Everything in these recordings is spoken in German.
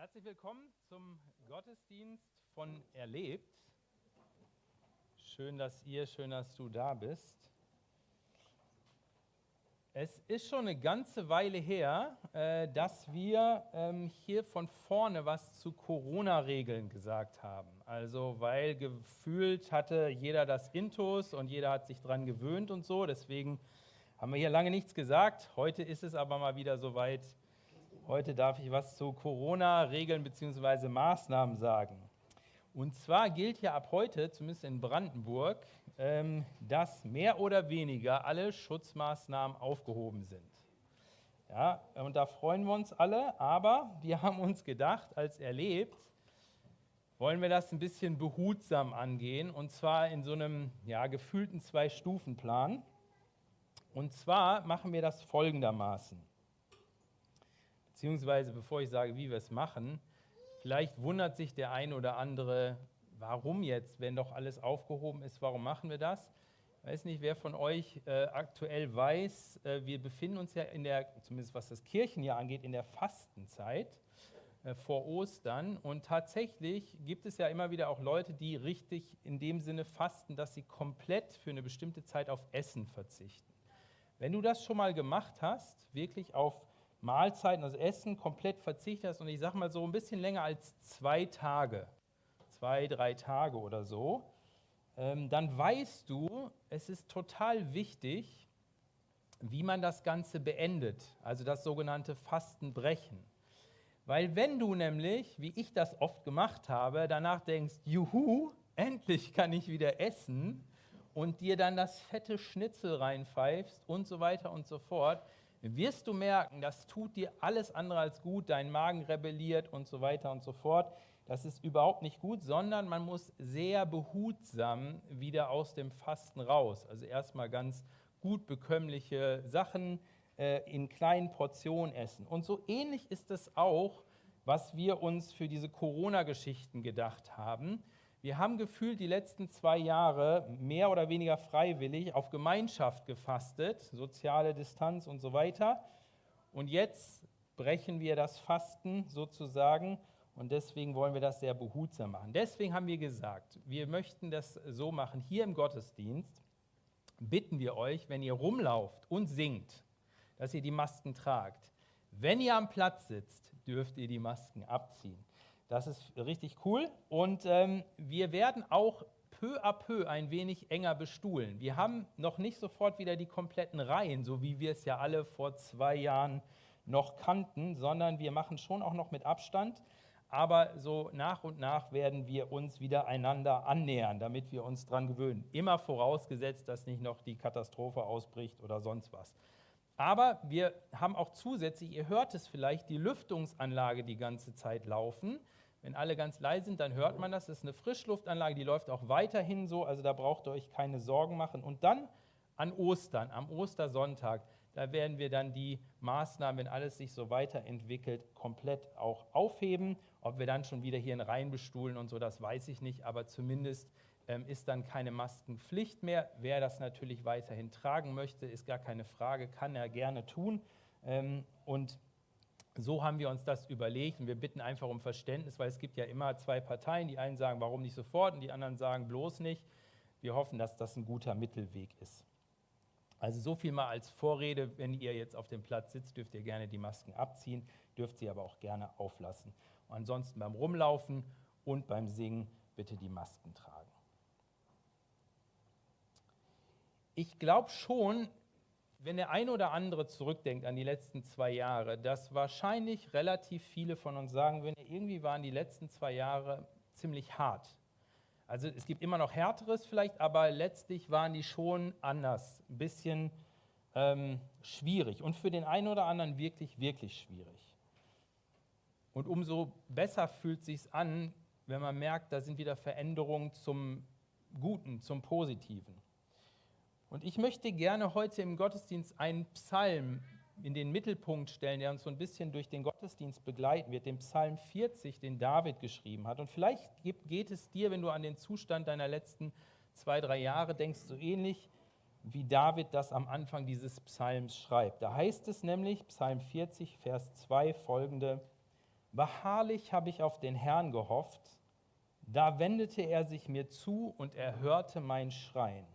Herzlich willkommen zum Gottesdienst von Erlebt. Schön, dass ihr, schön, dass du da bist. Es ist schon eine ganze Weile her, äh, dass wir ähm, hier von vorne was zu Corona-Regeln gesagt haben. Also, weil gefühlt hatte jeder das Intus und jeder hat sich dran gewöhnt und so. Deswegen haben wir hier lange nichts gesagt. Heute ist es aber mal wieder soweit. Heute darf ich was zu Corona-Regeln bzw. Maßnahmen sagen. Und zwar gilt ja ab heute, zumindest in Brandenburg, ähm, dass mehr oder weniger alle Schutzmaßnahmen aufgehoben sind. Ja, und da freuen wir uns alle, aber wir haben uns gedacht, als erlebt, wollen wir das ein bisschen behutsam angehen und zwar in so einem ja, gefühlten Zwei-Stufen-Plan. Und zwar machen wir das folgendermaßen. Beziehungsweise, bevor ich sage, wie wir es machen, vielleicht wundert sich der eine oder andere, warum jetzt, wenn doch alles aufgehoben ist, warum machen wir das? Ich weiß nicht, wer von euch äh, aktuell weiß, äh, wir befinden uns ja in der, zumindest was das Kirchenjahr angeht, in der Fastenzeit äh, vor Ostern. Und tatsächlich gibt es ja immer wieder auch Leute, die richtig in dem Sinne fasten, dass sie komplett für eine bestimmte Zeit auf Essen verzichten. Wenn du das schon mal gemacht hast, wirklich auf Mahlzeiten, also Essen, komplett verzichtet hast und ich sage mal so ein bisschen länger als zwei Tage, zwei, drei Tage oder so, ähm, dann weißt du, es ist total wichtig, wie man das Ganze beendet, also das sogenannte Fastenbrechen. Weil wenn du nämlich, wie ich das oft gemacht habe, danach denkst, juhu, endlich kann ich wieder essen und dir dann das fette Schnitzel reinpfeifst und so weiter und so fort, wirst du merken, das tut dir alles andere als gut, dein Magen rebelliert und so weiter und so fort. Das ist überhaupt nicht gut, sondern man muss sehr behutsam wieder aus dem Fasten raus. Also erstmal ganz gut bekömmliche Sachen äh, in kleinen Portionen essen. Und so ähnlich ist es auch, was wir uns für diese Corona-Geschichten gedacht haben. Wir haben gefühlt die letzten zwei Jahre mehr oder weniger freiwillig auf Gemeinschaft gefastet, soziale Distanz und so weiter. Und jetzt brechen wir das Fasten sozusagen und deswegen wollen wir das sehr behutsam machen. Deswegen haben wir gesagt, wir möchten das so machen. Hier im Gottesdienst bitten wir euch, wenn ihr rumlauft und singt, dass ihr die Masken tragt. Wenn ihr am Platz sitzt, dürft ihr die Masken abziehen. Das ist richtig cool. Und ähm, wir werden auch peu à peu ein wenig enger bestuhlen. Wir haben noch nicht sofort wieder die kompletten Reihen, so wie wir es ja alle vor zwei Jahren noch kannten, sondern wir machen schon auch noch mit Abstand aber so nach und nach werden wir uns wieder einander annähern, damit wir uns daran gewöhnen. Immer vorausgesetzt, dass nicht noch die Katastrophe ausbricht oder sonst was. Aber wir haben auch zusätzlich, ihr hört es vielleicht, die Lüftungsanlage die ganze Zeit laufen. Wenn alle ganz leise sind, dann hört man das. Das ist eine Frischluftanlage, die läuft auch weiterhin so, also da braucht ihr euch keine Sorgen machen. Und dann an Ostern, am Ostersonntag, da werden wir dann die Maßnahmen, wenn alles sich so weiterentwickelt, komplett auch aufheben. Ob wir dann schon wieder hier in Reihen bestuhlen und so, das weiß ich nicht, aber zumindest ähm, ist dann keine Maskenpflicht mehr. Wer das natürlich weiterhin tragen möchte, ist gar keine Frage, kann er gerne tun. Ähm, und so haben wir uns das überlegt und wir bitten einfach um Verständnis, weil es gibt ja immer zwei Parteien. Die einen sagen, warum nicht sofort und die anderen sagen, bloß nicht. Wir hoffen, dass das ein guter Mittelweg ist. Also so viel mal als Vorrede. Wenn ihr jetzt auf dem Platz sitzt, dürft ihr gerne die Masken abziehen, dürft sie aber auch gerne auflassen. Und ansonsten beim Rumlaufen und beim Singen bitte die Masken tragen. Ich glaube schon, wenn der eine oder andere zurückdenkt an die letzten zwei Jahre, dass wahrscheinlich relativ viele von uns sagen würden, irgendwie waren die letzten zwei Jahre ziemlich hart. Also es gibt immer noch härteres vielleicht, aber letztlich waren die schon anders, ein bisschen ähm, schwierig und für den einen oder anderen wirklich, wirklich schwierig. Und umso besser fühlt sich an, wenn man merkt, da sind wieder Veränderungen zum Guten, zum Positiven. Und ich möchte gerne heute im Gottesdienst einen Psalm in den Mittelpunkt stellen, der uns so ein bisschen durch den Gottesdienst begleiten wird, den Psalm 40, den David geschrieben hat. Und vielleicht geht es dir, wenn du an den Zustand deiner letzten zwei, drei Jahre denkst, so ähnlich wie David das am Anfang dieses Psalms schreibt. Da heißt es nämlich, Psalm 40, Vers 2 folgende, Wahrlich habe ich auf den Herrn gehofft, da wendete er sich mir zu und er hörte mein Schreien.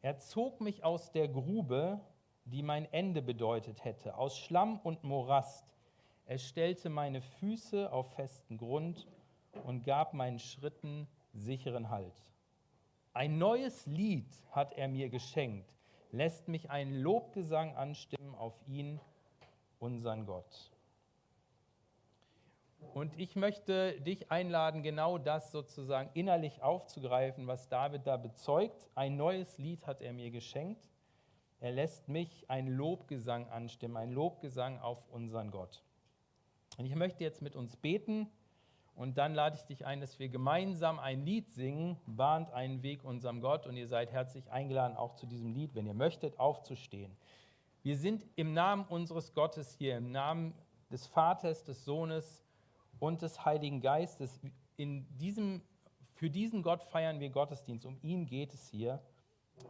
Er zog mich aus der Grube, die mein Ende bedeutet hätte, aus Schlamm und Morast. Er stellte meine Füße auf festen Grund und gab meinen Schritten sicheren Halt. Ein neues Lied hat er mir geschenkt, lässt mich einen Lobgesang anstimmen auf ihn, unseren Gott. Und ich möchte dich einladen, genau das sozusagen innerlich aufzugreifen, was David da bezeugt. Ein neues Lied hat er mir geschenkt. Er lässt mich einen Lobgesang anstimmen, einen Lobgesang auf unseren Gott. Und ich möchte jetzt mit uns beten und dann lade ich dich ein, dass wir gemeinsam ein Lied singen, bahnt einen Weg unserem Gott und ihr seid herzlich eingeladen, auch zu diesem Lied, wenn ihr möchtet, aufzustehen. Wir sind im Namen unseres Gottes hier, im Namen des Vaters, des Sohnes und des Heiligen Geistes. In diesem, für diesen Gott feiern wir Gottesdienst. Um ihn geht es hier.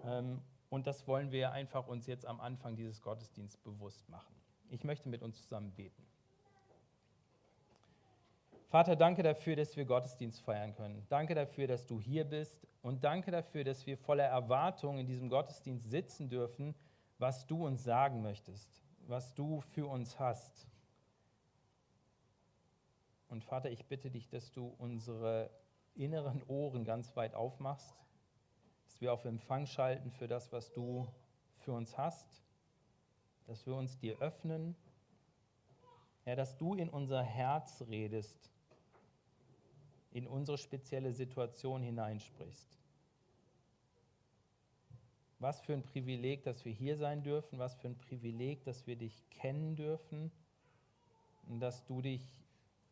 Ähm, und das wollen wir einfach uns jetzt am Anfang dieses Gottesdienstes bewusst machen. Ich möchte mit uns zusammen beten. Vater, danke dafür, dass wir Gottesdienst feiern können. Danke dafür, dass du hier bist. Und danke dafür, dass wir voller Erwartung in diesem Gottesdienst sitzen dürfen, was du uns sagen möchtest, was du für uns hast. Und Vater, ich bitte dich, dass du unsere inneren Ohren ganz weit aufmachst, dass wir auf Empfang schalten für das, was du für uns hast, dass wir uns dir öffnen, ja, dass du in unser Herz redest, in unsere spezielle Situation hineinsprichst. Was für ein Privileg, dass wir hier sein dürfen, was für ein Privileg, dass wir dich kennen dürfen. Und dass du dich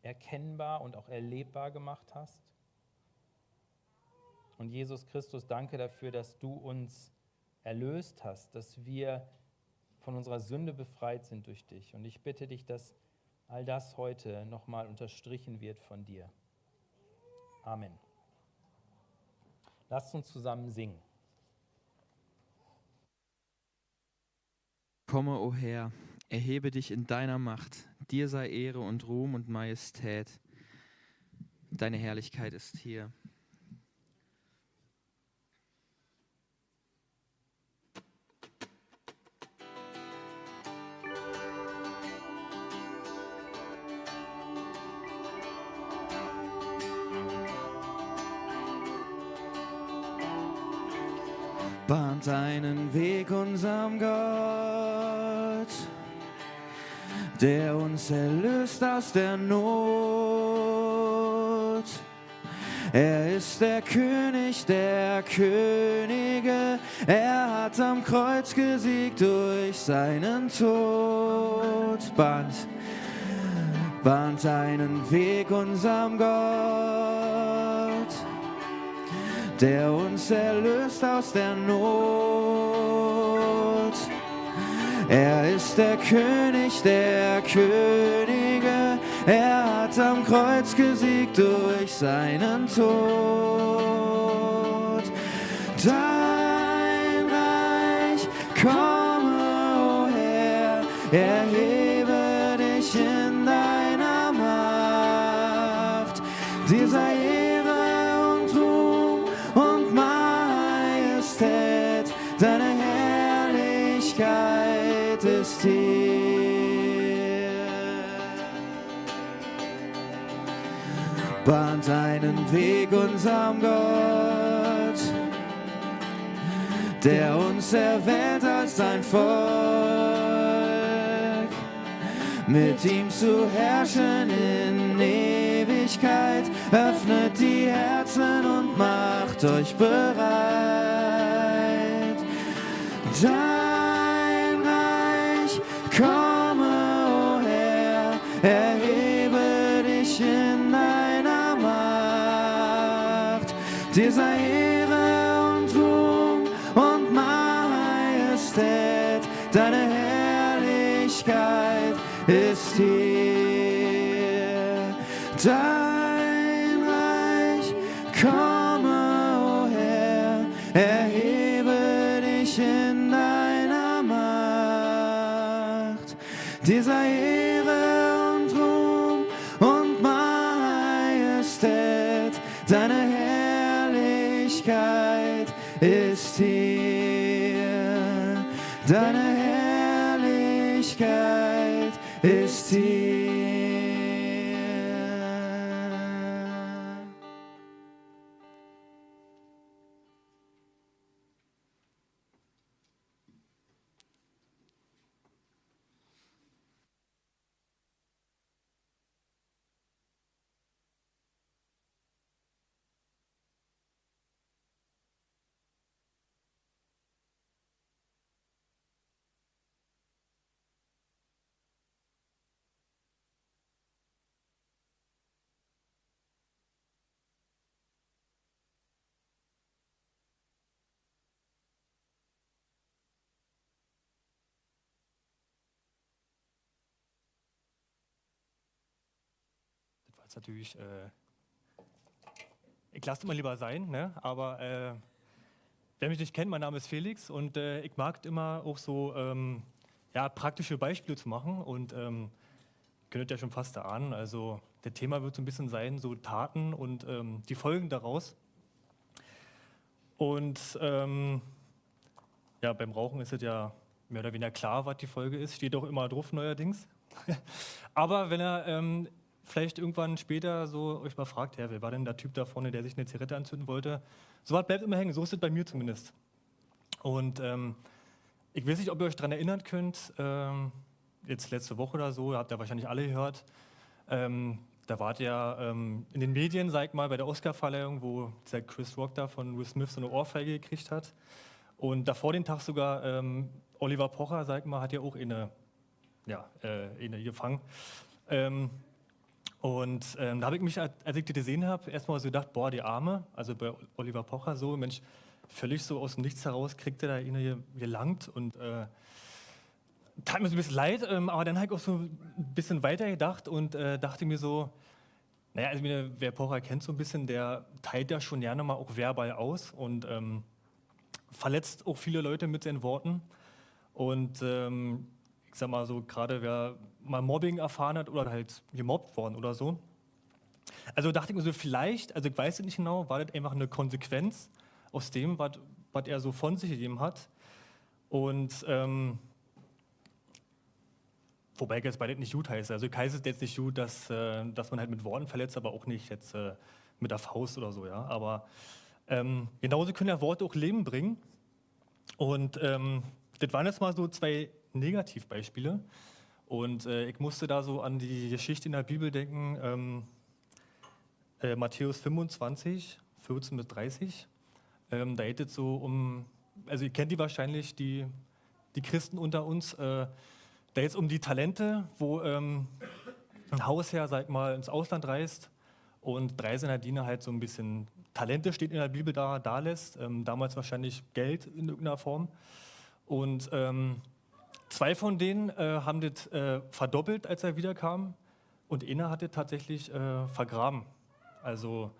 erkennbar und auch erlebbar gemacht hast. Und Jesus Christus, danke dafür, dass du uns erlöst hast, dass wir von unserer Sünde befreit sind durch dich. Und ich bitte dich, dass all das heute nochmal unterstrichen wird von dir. Amen. Lasst uns zusammen singen. Komme, o Herr, erhebe dich in deiner Macht. Dir sei Ehre und Ruhm und Majestät. Deine Herrlichkeit ist hier. bahnt einen Weg unserem Gott, der uns erlöst aus der Not. Er ist der König der Könige, er hat am Kreuz gesiegt durch seinen Tod. Bahnt, bahnt einen Weg unserem Gott der uns erlöst aus der Not. Er ist der König der Könige, er hat am Kreuz gesiegt durch seinen Tod. Bahnt einen Weg unserem Gott, der uns erwählt als sein Volk, mit ihm zu herrschen in Ewigkeit, öffnet die Herzen und macht euch bereit. Dein Reich komme, Dir sei Ehre und Ruhm und Majestät, deine Herrlichkeit ist hier. Dein Reich komme, o oh Herr, erhebe dich in deiner Macht. Dir Ehre jetzt natürlich, äh, ich lasse immer lieber sein, ne? aber äh, wer mich nicht kennt, mein Name ist Felix und äh, ich mag immer auch so ähm, ja, praktische Beispiele zu machen und ähm, könnt ja schon fast erahnen, also der Thema wird so ein bisschen sein, so Taten und ähm, die Folgen daraus. Und ähm, ja, beim Rauchen ist es ja mehr oder weniger klar, was die Folge ist, steht auch immer drauf neuerdings. Aber wenn er ähm, vielleicht irgendwann später so euch mal fragt, ja, wer war denn der Typ da vorne, der sich eine Zigarette anzünden wollte? So was bleibt immer hängen, so ist es bei mir zumindest. Und ähm, ich weiß nicht, ob ihr euch daran erinnern könnt, ähm, jetzt letzte Woche oder so, habt ihr wahrscheinlich alle gehört, ähm, da wart ihr ähm, in den Medien, sag ich mal, bei der Oscar-Verleihung, wo dieser Chris Rock da von Will Smith so eine Ohrfeige gekriegt hat. Und davor den Tag sogar ähm, Oliver Pocher, sag ich mal, hat ja auch eine, ja, äh, eine gefangen. Ähm, und ähm, da habe ich mich, als ich die gesehen habe, erstmal so gedacht, boah, die Arme, also bei Oliver Pocher so, Mensch, völlig so aus dem Nichts heraus kriegt er da ihn gelangt und äh, tat mir so ein bisschen leid, ähm, aber dann habe ich auch so ein bisschen weiter gedacht und äh, dachte mir so, naja, also wer Pocher kennt so ein bisschen, der teilt ja schon gerne mal auch verbal aus und ähm, verletzt auch viele Leute mit seinen Worten. Und ähm, ich sag mal so, gerade wer mal Mobbing erfahren hat oder halt gemobbt worden oder so. Also dachte ich mir so, vielleicht, also ich weiß es nicht genau, war das einfach eine Konsequenz aus dem, was, er so von sich gegeben hat. Und ähm, wobei ich jetzt bei das nicht gut heiße. Also ich heiße es jetzt nicht gut, dass, äh, dass man halt mit Worten verletzt, aber auch nicht jetzt äh, mit der Faust oder so, ja. Aber ähm, genauso können ja Worte auch Leben bringen. Und ähm, das waren jetzt mal so zwei Negativbeispiele. Und äh, ich musste da so an die Geschichte in der Bibel denken, ähm, äh, Matthäus 25, 14 bis 30. Ähm, da geht es so um, also ihr kennt die wahrscheinlich, die, die Christen unter uns. Äh, da geht es um die Talente, wo ähm, ein Hausherr, sag mal, ins Ausland reist und drei seiner Diener halt so ein bisschen Talente steht in der Bibel da, da lässt. Ähm, damals wahrscheinlich Geld in irgendeiner Form. Und ähm, Zwei von denen äh, haben das äh, verdoppelt, als er wiederkam, und einer hat das tatsächlich äh, vergraben. Also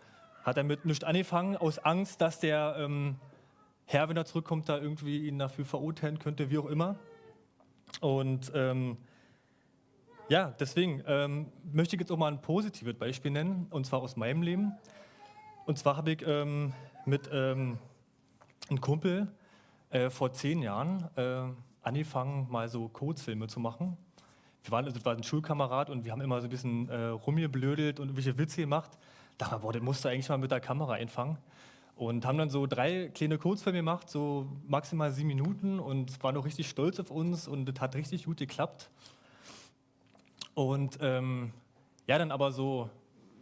hat er mit nichts angefangen, aus Angst, dass der ähm, Herr, wenn er zurückkommt, da irgendwie ihn dafür verurteilen könnte, wie auch immer. Und ähm, ja, deswegen ähm, möchte ich jetzt auch mal ein positives Beispiel nennen, und zwar aus meinem Leben. Und zwar habe ich ähm, mit ähm, einem Kumpel äh, vor zehn Jahren äh, angefangen, mal so Kurzfilme zu machen. Wir waren, also, das war ein Schulkamerad und wir haben immer so ein bisschen äh, rumgeblödelt und irgendwelche Witze gemacht. Da dachte boah, den musst du eigentlich mal mit der Kamera einfangen. Und haben dann so drei kleine Kurzfilme gemacht, so maximal sieben Minuten und waren auch richtig stolz auf uns und das hat richtig gut geklappt. Und ähm, ja, dann aber so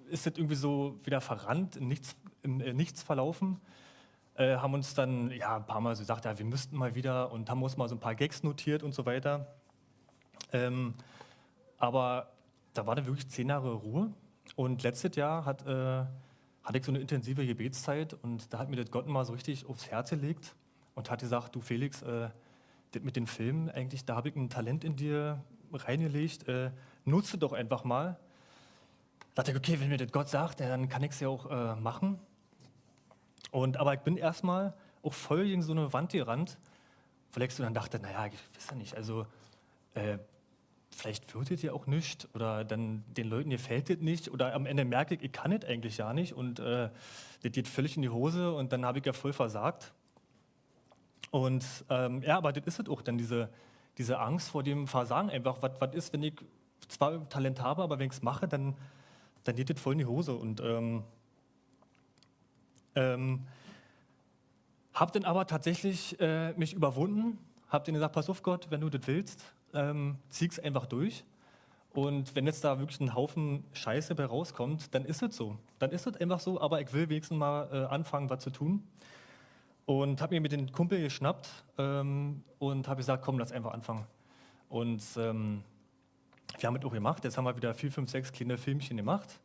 ist das irgendwie so wieder verrannt, in nichts, in, in nichts verlaufen äh, haben uns dann ja, ein paar Mal so gesagt, ja, wir müssten mal wieder und haben uns mal so ein paar Gags notiert und so weiter. Ähm, aber da war dann wirklich zehn Jahre Ruhe. Und letztes Jahr hat, äh, hatte ich so eine intensive Gebetszeit und da hat mir das Gott mal so richtig aufs Herz gelegt und hat gesagt, du Felix, äh, das mit den Filmen, eigentlich, da habe ich ein Talent in dir reingelegt, äh, nutze doch einfach mal. Da dachte ich, okay, wenn mir das Gott sagt, dann kann ich es ja auch äh, machen. Und, aber ich bin erstmal auch voll gegen so eine Wand gerannt, weil ich so dann dachte, naja, ich weiß ja nicht, also äh, vielleicht wird es ja auch nicht oder dann den Leuten gefällt es nicht oder am Ende merke ich, ich kann es eigentlich ja nicht und äh, das geht völlig in die Hose und dann habe ich ja voll versagt. Und ähm, ja, aber das ist es auch, dann diese, diese Angst vor dem Versagen einfach. Was ist, wenn ich zwar Talent habe, aber wenn ich es mache, dann, dann geht das voll in die Hose. Und ähm, ähm, habe dann aber tatsächlich äh, mich überwunden, habe denen gesagt, pass auf Gott, wenn du das willst, ähm, zieh es einfach durch. Und wenn jetzt da wirklich ein Haufen Scheiße bei rauskommt, dann ist es so. Dann ist es einfach so, aber ich will wenigstens mal äh, anfangen, was zu tun. Und habe mir mit den Kumpel geschnappt ähm, und habe gesagt, komm, lass einfach anfangen. Und ähm, wir haben es auch gemacht. Jetzt haben wir wieder vier, fünf, sechs kleine Filmchen gemacht.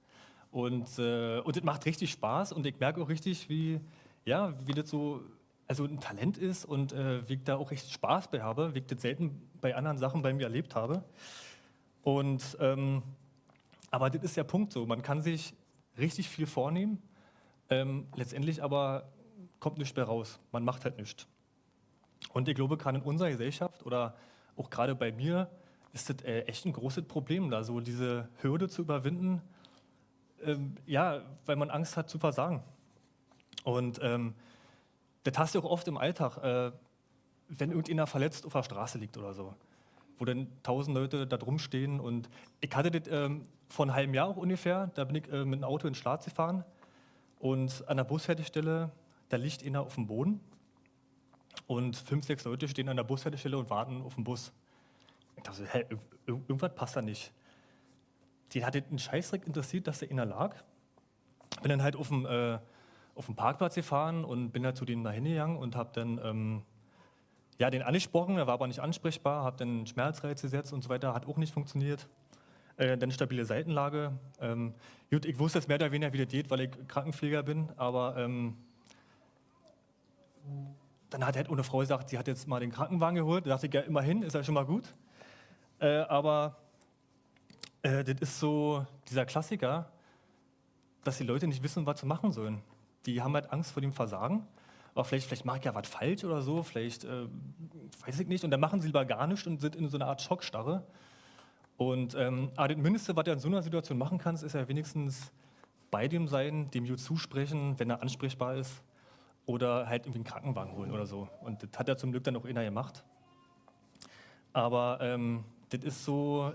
Und, äh, und das macht richtig Spaß und ich merke auch richtig, wie, ja, wie das so also ein Talent ist und äh, wie ich da auch echt Spaß bei habe, wie ich das selten bei anderen Sachen bei mir erlebt habe. Und, ähm, aber das ist der Punkt so, man kann sich richtig viel vornehmen, ähm, letztendlich aber kommt nichts mehr raus, man macht halt nichts. Und ich glaube, gerade in unserer Gesellschaft oder auch gerade bei mir ist das äh, echt ein großes Problem, da so diese Hürde zu überwinden, ähm, ja, weil man Angst hat zu versagen. Und ähm, das hast du auch oft im Alltag, äh, wenn irgendjemand verletzt auf der Straße liegt oder so, wo dann tausend Leute da drum stehen. Und ich hatte das ähm, vor einem halben Jahr auch ungefähr, da bin ich äh, mit einem Auto in Schlatz gefahren und an der Bushaltestelle, da liegt einer auf dem Boden und fünf, sechs Leute stehen an der Bushaltestelle und warten auf den Bus. Ich dachte, hä, irgendwas passt da nicht. Die hat den Scheißdreck interessiert, dass der einer lag. Bin dann halt auf dem äh, auf den Parkplatz gefahren und bin da zu denen da hingegangen und habe dann ähm, ja, den angesprochen, er war aber nicht ansprechbar, habe dann Schmerzreiz gesetzt und so weiter, hat auch nicht funktioniert. Äh, dann stabile Seitenlage. Ähm, gut, ich wusste es mehr oder weniger, wie das geht, weil ich Krankenpfleger bin, aber ähm, dann hat halt eine Frau gesagt, sie hat jetzt mal den Krankenwagen geholt. Da dachte ich, ja, immerhin, ist ja schon mal gut. Äh, aber äh, das ist so dieser Klassiker, dass die Leute nicht wissen, was sie machen sollen die haben halt Angst vor dem Versagen. Aber vielleicht, vielleicht mache ich ja was falsch oder so, vielleicht äh, weiß ich nicht. Und dann machen sie lieber gar nichts und sind in so einer Art Schockstarre. Und ähm, aber das Mindeste, was du in so einer Situation machen kannst, ist ja wenigstens bei dem sein, dem Jud zusprechen, wenn er ansprechbar ist. Oder halt irgendwie einen Krankenwagen holen oder so. Und das hat er zum Glück dann auch einer gemacht. Aber ähm, das ist so,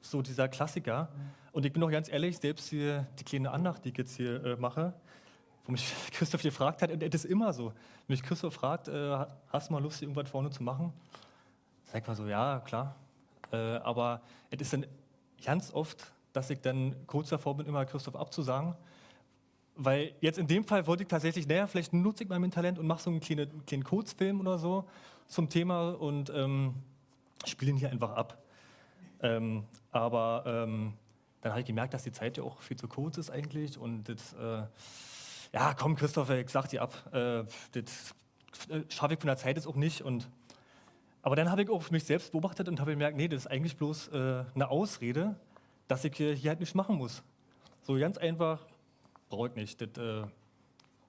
so dieser Klassiker. Und ich bin auch ganz ehrlich, selbst hier die kleine Andacht, die ich jetzt hier äh, mache, wo mich Christoph gefragt hat, und das ist immer so. Wenn mich Christoph fragt, äh, hast du mal Lust, irgendwas vorne zu machen? Sag mal so, ja, klar. Äh, aber es ist dann ganz oft, dass ich dann kurz davor bin, immer Christoph abzusagen. Weil jetzt in dem Fall wollte ich tatsächlich, naja, vielleicht nutze ich mein Talent und mache so einen kleinen, kleinen Kurzfilm oder so zum Thema und ähm, spiele ihn hier einfach ab. Ähm, aber ähm, dann habe ich gemerkt, dass die Zeit ja auch viel zu kurz ist eigentlich und das, äh, ja, komm, Christopher, ich sag dir ab, äh, das äh, schaffe ich von der Zeit jetzt auch nicht. Und, aber dann habe ich auch mich selbst beobachtet und habe gemerkt, nee, das ist eigentlich bloß äh, eine Ausrede, dass ich hier, hier halt nichts machen muss. So ganz einfach, brauche ich nicht. Das, äh,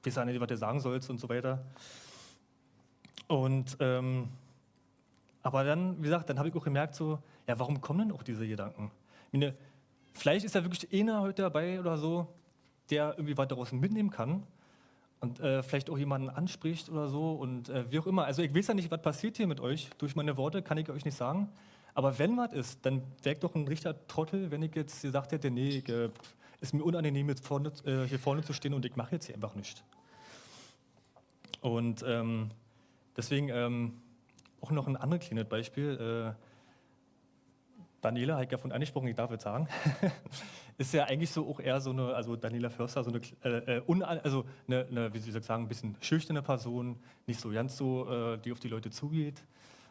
weiß ja nicht, was du sagen sollst und so weiter. Und, ähm, aber dann, wie gesagt, dann habe ich auch gemerkt, so, ja, warum kommen denn auch diese Gedanken? Meine, vielleicht ist ja wirklich einer heute dabei oder so, der irgendwie was daraus mitnehmen kann und äh, vielleicht auch jemanden anspricht oder so und äh, wie auch immer. Also ich weiß ja nicht, was passiert hier mit euch. Durch meine Worte kann ich euch nicht sagen. Aber wenn was ist, dann wäre ich doch ein richtiger Trottel, wenn ich jetzt gesagt hätte, nee, ich, äh, ist mir unangenehm, jetzt vorne, äh, hier vorne zu stehen und ich mache jetzt hier einfach nichts. Und ähm, deswegen ähm, auch noch ein anderes kleines Beispiel. Daniela hat ja von angesprochen, ich darf jetzt sagen, ist ja eigentlich so auch eher so eine, also Daniela Förster, so eine, äh, äh un, also eine, eine, wie soll ich sagen, ein bisschen schüchterne Person, nicht so ganz so, äh, die auf die Leute zugeht.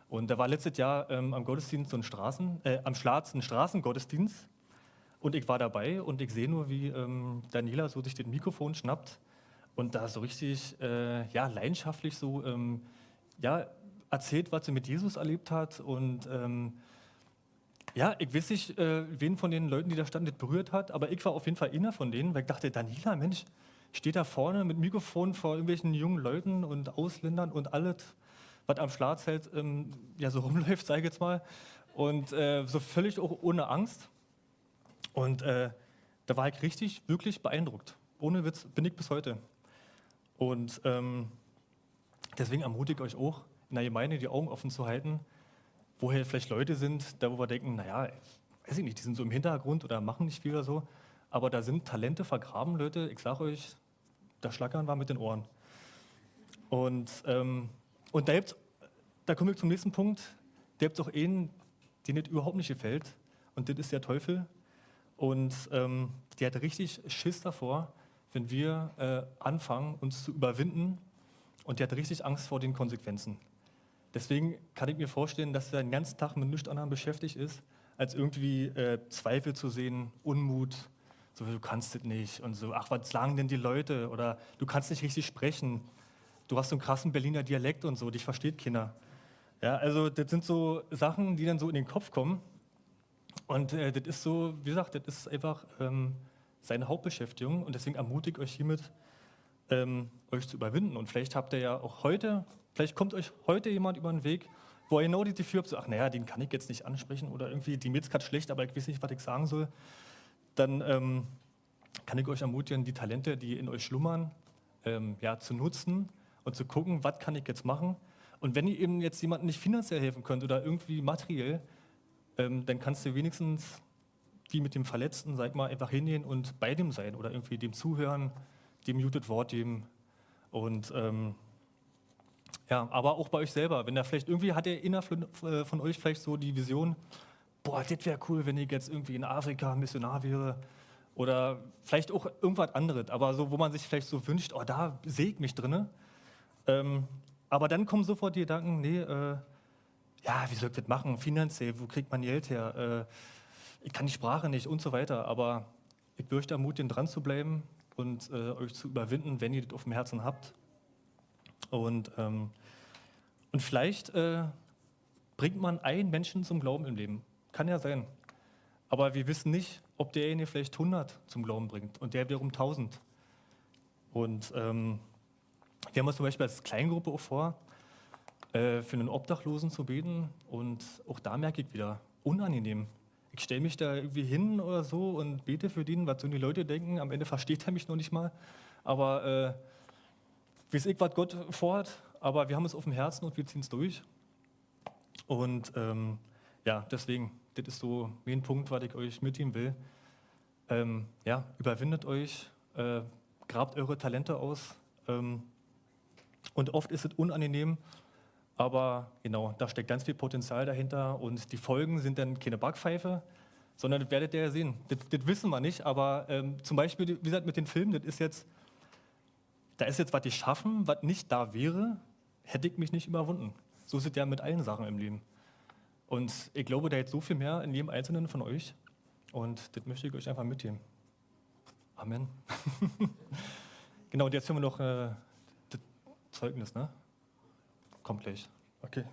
Und da war letztes Jahr ähm, am Gottesdienst so ein Straßen, äh, am Schlatz ein Straßengottesdienst. Und ich war dabei und ich sehe nur, wie ähm, Daniela so sich den Mikrofon schnappt. Und da so richtig, äh, ja, leidenschaftlich so, ähm, ja, erzählt, was sie mit Jesus erlebt hat. Und ähm, ja, ich weiß nicht, äh, wen von den Leuten, die da standen, das berührt hat, aber ich war auf jeden Fall einer von denen, weil ich dachte, Daniela, Mensch, steht da vorne mit Mikrofon vor irgendwelchen jungen Leuten und Ausländern und alles, was am Schwarzfeld ähm, ja so rumläuft, sage ich jetzt mal. Und äh, so völlig auch ohne Angst. Und äh, da war ich richtig, wirklich beeindruckt. Ohne Witz bin ich bis heute. Und ähm, deswegen ermutige ich euch auch, in der Gemeinde die Augen offen zu halten, woher vielleicht Leute sind, da wo wir denken, naja, weiß ich nicht, die sind so im Hintergrund oder machen nicht viel oder so. Aber da sind Talente vergraben, Leute. Ich sage euch, da schlackern war mit den Ohren. Und, ähm, und da, da komme ich zum nächsten Punkt. Da gibt es auch einen, den das überhaupt nicht gefällt. Und das ist der Teufel. Und ähm, der hat richtig Schiss davor, wenn wir äh, anfangen, uns zu überwinden. Und der hat richtig Angst vor den Konsequenzen. Deswegen kann ich mir vorstellen, dass er den ganzen Tag mit nichts anderem beschäftigt ist, als irgendwie äh, Zweifel zu sehen, Unmut, so du kannst es nicht und so, ach, was sagen denn die Leute? Oder du kannst nicht richtig sprechen, du hast so einen krassen Berliner Dialekt und so, dich versteht keiner. Ja, also das sind so Sachen, die dann so in den Kopf kommen. Und äh, das ist so, wie gesagt, das ist einfach ähm, seine Hauptbeschäftigung. Und deswegen ermutige ich euch hiermit, ähm, euch zu überwinden. Und vielleicht habt ihr ja auch heute, vielleicht kommt euch heute jemand über den Weg, wo ihr genau die Gefühl habt, so, ach naja, den kann ich jetzt nicht ansprechen oder irgendwie, die mir gerade schlecht, aber ich weiß nicht, was ich sagen soll, dann ähm, kann ich euch ermutigen, die Talente, die in euch schlummern, ähm, ja, zu nutzen und zu gucken, was kann ich jetzt machen. Und wenn ihr eben jetzt jemandem nicht finanziell helfen könnt oder irgendwie materiell, ähm, dann kannst du wenigstens wie mit dem Verletzten, sag mal, einfach hingehen und bei dem sein oder irgendwie dem zuhören, dem muted Wort geben und ähm, ja, aber auch bei euch selber, wenn da vielleicht irgendwie hat der inner äh, von euch vielleicht so die Vision, boah, das wäre cool, wenn ich jetzt irgendwie in Afrika Missionar wäre oder vielleicht auch irgendwas anderes, aber so, wo man sich vielleicht so wünscht, oh, da sehe ich mich drin. Ähm, aber dann kommen sofort die Gedanken, nee, äh, ja, wie soll ich das machen, finanziell, wo kriegt man Geld her, äh, ich kann die Sprache nicht und so weiter, aber ich würde euch ermutigen, dran zu bleiben und äh, euch zu überwinden, wenn ihr das auf dem Herzen habt. Und, ähm, und vielleicht äh, bringt man einen Menschen zum Glauben im Leben. Kann ja sein. Aber wir wissen nicht, ob derjenige vielleicht 100 zum Glauben bringt und der wiederum 1000. Und ähm, wir haben uns zum Beispiel als Kleingruppe auch vor, äh, für einen Obdachlosen zu beten. Und auch da merke ich wieder, unangenehm. Ich stelle mich da irgendwie hin oder so und bete für den, was so die Leute denken. Am Ende versteht er mich noch nicht mal. Aber äh, weiß ich, was Gott vorhat, aber wir haben es auf dem Herzen und wir ziehen es durch. Und ähm, ja, deswegen, das ist so mein Punkt, was ich euch mitgeben will. Ähm, ja, überwindet euch, äh, grabt eure Talente aus. Ähm, und oft ist es unangenehm, aber genau, da steckt ganz viel Potenzial dahinter und die Folgen sind dann keine Backpfeife, sondern das werdet ihr ja sehen. Das, das wissen wir nicht, aber ähm, zum Beispiel, wie gesagt, mit den Filmen, das ist jetzt da ist jetzt was ich schaffen, was nicht da wäre, hätte ich mich nicht überwunden. So ist es ja mit allen Sachen im Leben. Und ich glaube, da jetzt so viel mehr in jedem Einzelnen von euch. Und das möchte ich euch einfach mitgeben. Amen. genau, und jetzt haben wir noch äh, das Zeugnis, ne? Gleich. Okay.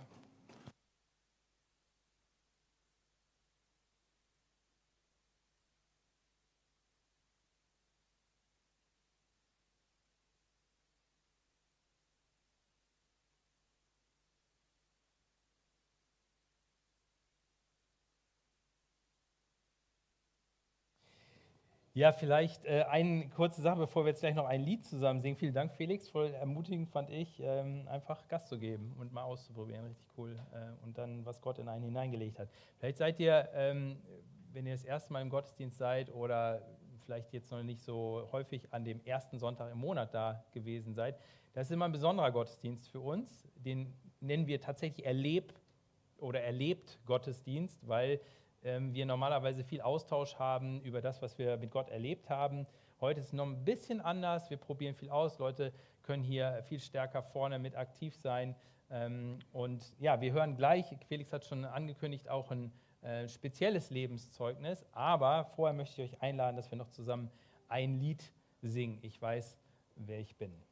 Ja, vielleicht äh, eine kurze Sache, bevor wir jetzt gleich noch ein Lied zusammen singen. Vielen Dank, Felix. Voll ermutigend fand ich, ähm, einfach Gast zu geben und mal auszuprobieren. Richtig cool. Äh, und dann, was Gott in einen hineingelegt hat. Vielleicht seid ihr, ähm, wenn ihr das erste Mal im Gottesdienst seid oder vielleicht jetzt noch nicht so häufig an dem ersten Sonntag im Monat da gewesen seid, das ist immer ein besonderer Gottesdienst für uns. Den nennen wir tatsächlich Erleb oder Erlebt Gottesdienst, weil wir normalerweise viel Austausch haben über das, was wir mit Gott erlebt haben. Heute ist es noch ein bisschen anders. Wir probieren viel aus. Leute können hier viel stärker vorne mit aktiv sein. Ähm, und ja, wir hören gleich, Felix hat schon angekündigt, auch ein äh, spezielles Lebenszeugnis. Aber vorher möchte ich euch einladen, dass wir noch zusammen ein Lied singen. Ich weiß, wer ich bin.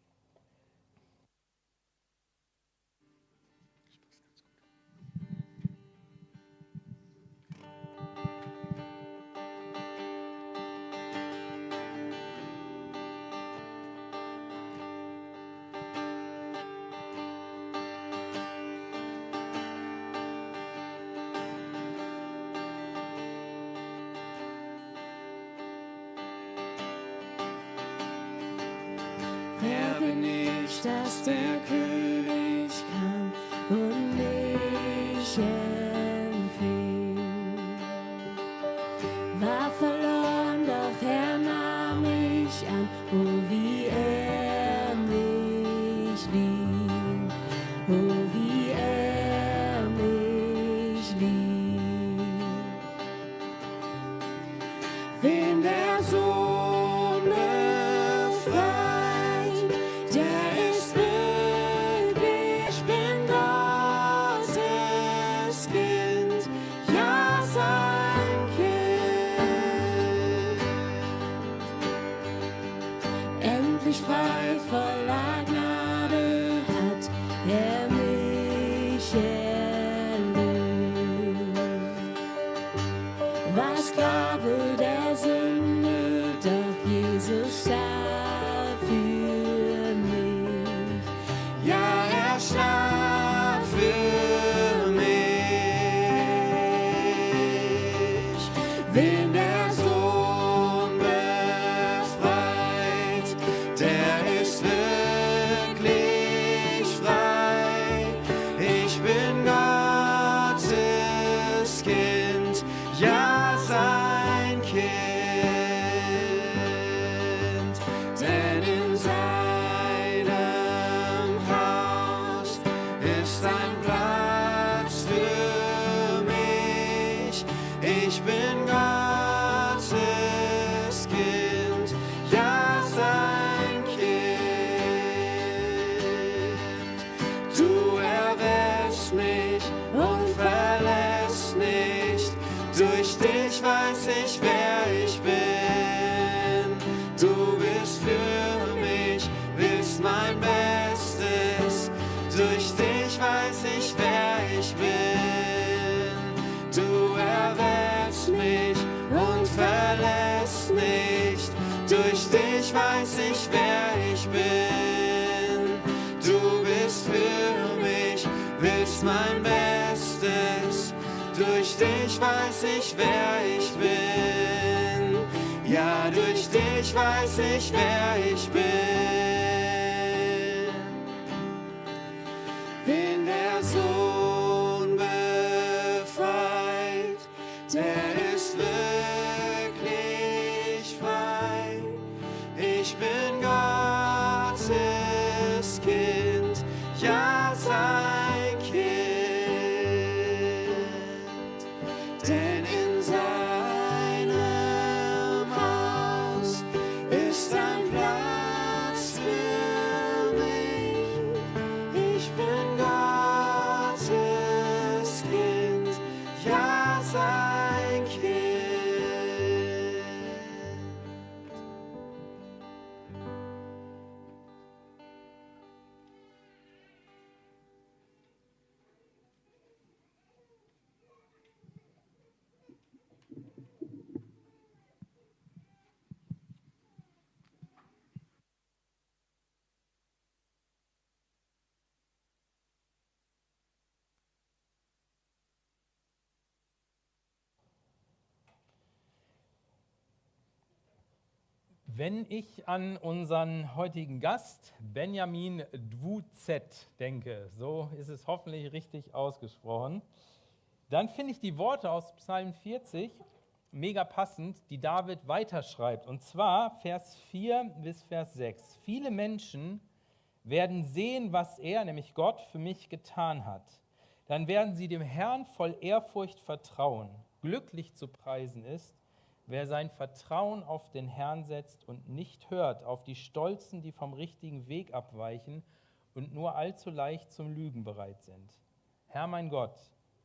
Mich. Weiß ich, wer ich Wenn ich an unseren heutigen Gast Benjamin Dwuzet denke, so ist es hoffentlich richtig ausgesprochen, dann finde ich die Worte aus Psalm 40 mega passend, die David weiterschreibt. Und zwar Vers 4 bis Vers 6. Viele Menschen werden sehen, was er, nämlich Gott, für mich getan hat. Dann werden sie dem Herrn voll Ehrfurcht vertrauen. Glücklich zu preisen ist, wer sein Vertrauen auf den Herrn setzt und nicht hört auf die Stolzen, die vom richtigen Weg abweichen und nur allzu leicht zum Lügen bereit sind. Herr mein Gott,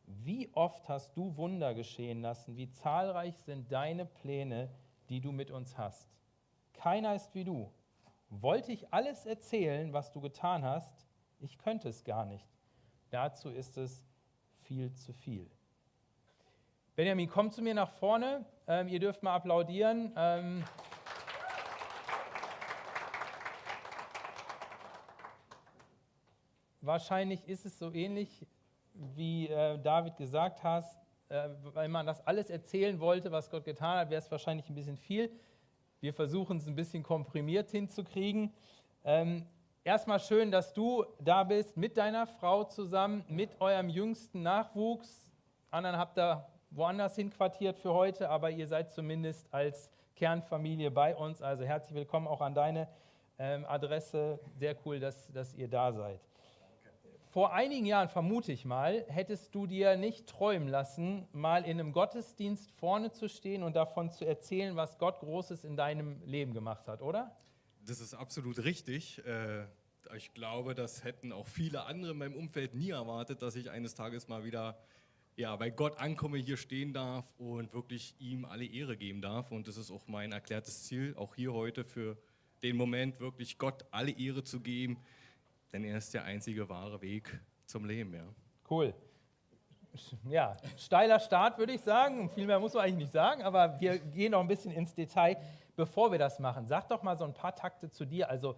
wie oft hast du Wunder geschehen lassen, wie zahlreich sind deine Pläne, die du mit uns hast. Keiner ist wie du. Wollte ich alles erzählen, was du getan hast, ich könnte es gar nicht. Dazu ist es viel zu viel. Benjamin, komm zu mir nach vorne. Ähm, ihr dürft mal applaudieren. Ähm, wahrscheinlich ist es so ähnlich, wie äh, David gesagt hat. Äh, wenn man das alles erzählen wollte, was Gott getan hat, wäre es wahrscheinlich ein bisschen viel. Wir versuchen es ein bisschen komprimiert hinzukriegen. Ähm, erstmal schön, dass du da bist mit deiner Frau zusammen, mit eurem jüngsten Nachwuchs. Anderen habt ihr woanders hinquartiert für heute, aber ihr seid zumindest als Kernfamilie bei uns. Also herzlich willkommen auch an deine ähm, Adresse. Sehr cool, dass, dass ihr da seid. Vor einigen Jahren, vermute ich mal, hättest du dir nicht träumen lassen, mal in einem Gottesdienst vorne zu stehen und davon zu erzählen, was Gott Großes in deinem Leben gemacht hat, oder? Das ist absolut richtig. Äh, Ich glaube, das hätten auch viele andere in meinem Umfeld nie erwartet, dass ich eines Tages mal wieder ja, bei Gott ankomme, hier stehen darf und wirklich ihm alle Ehre geben darf. Und das ist auch mein erklärtes Ziel, auch hier heute für den Moment wirklich Gott alle Ehre zu geben, denn er ist der einzige wahre Weg zum Leben. Ja. Cool. Ja, steiler Start würde ich sagen. Viel mehr muss man eigentlich nicht sagen, aber wir gehen noch ein bisschen ins Detail, bevor wir das machen. Sag doch mal so ein paar Takte zu dir. Also,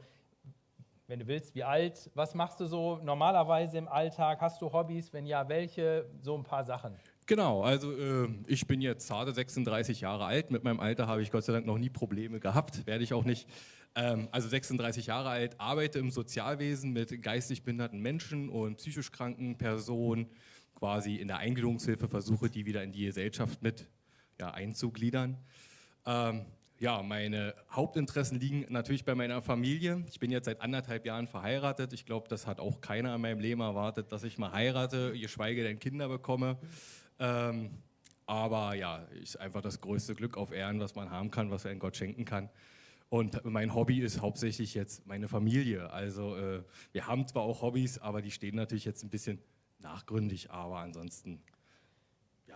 wenn du willst, wie alt? Was machst du so normalerweise im Alltag? Hast du Hobbys? Wenn ja, welche? So ein paar Sachen. Genau, also äh, ich bin jetzt zarte 36 Jahre alt. Mit meinem Alter habe ich Gott sei Dank noch nie Probleme gehabt, werde ich auch nicht. Ähm, also 36 Jahre alt, arbeite im Sozialwesen mit geistig behinderten Menschen und psychisch kranken Personen, quasi in der Eingliederungshilfe versuche, die wieder in die Gesellschaft mit ja, einzugliedern. Ähm, ja, meine Hauptinteressen liegen natürlich bei meiner Familie. Ich bin jetzt seit anderthalb Jahren verheiratet. Ich glaube, das hat auch keiner in meinem Leben erwartet, dass ich mal heirate, geschweige denn Kinder bekomme. Ähm, aber ja, ist einfach das größte Glück auf Erden, was man haben kann, was ein Gott schenken kann. Und mein Hobby ist hauptsächlich jetzt meine Familie. Also äh, wir haben zwar auch Hobbys, aber die stehen natürlich jetzt ein bisschen nachgründig, aber ansonsten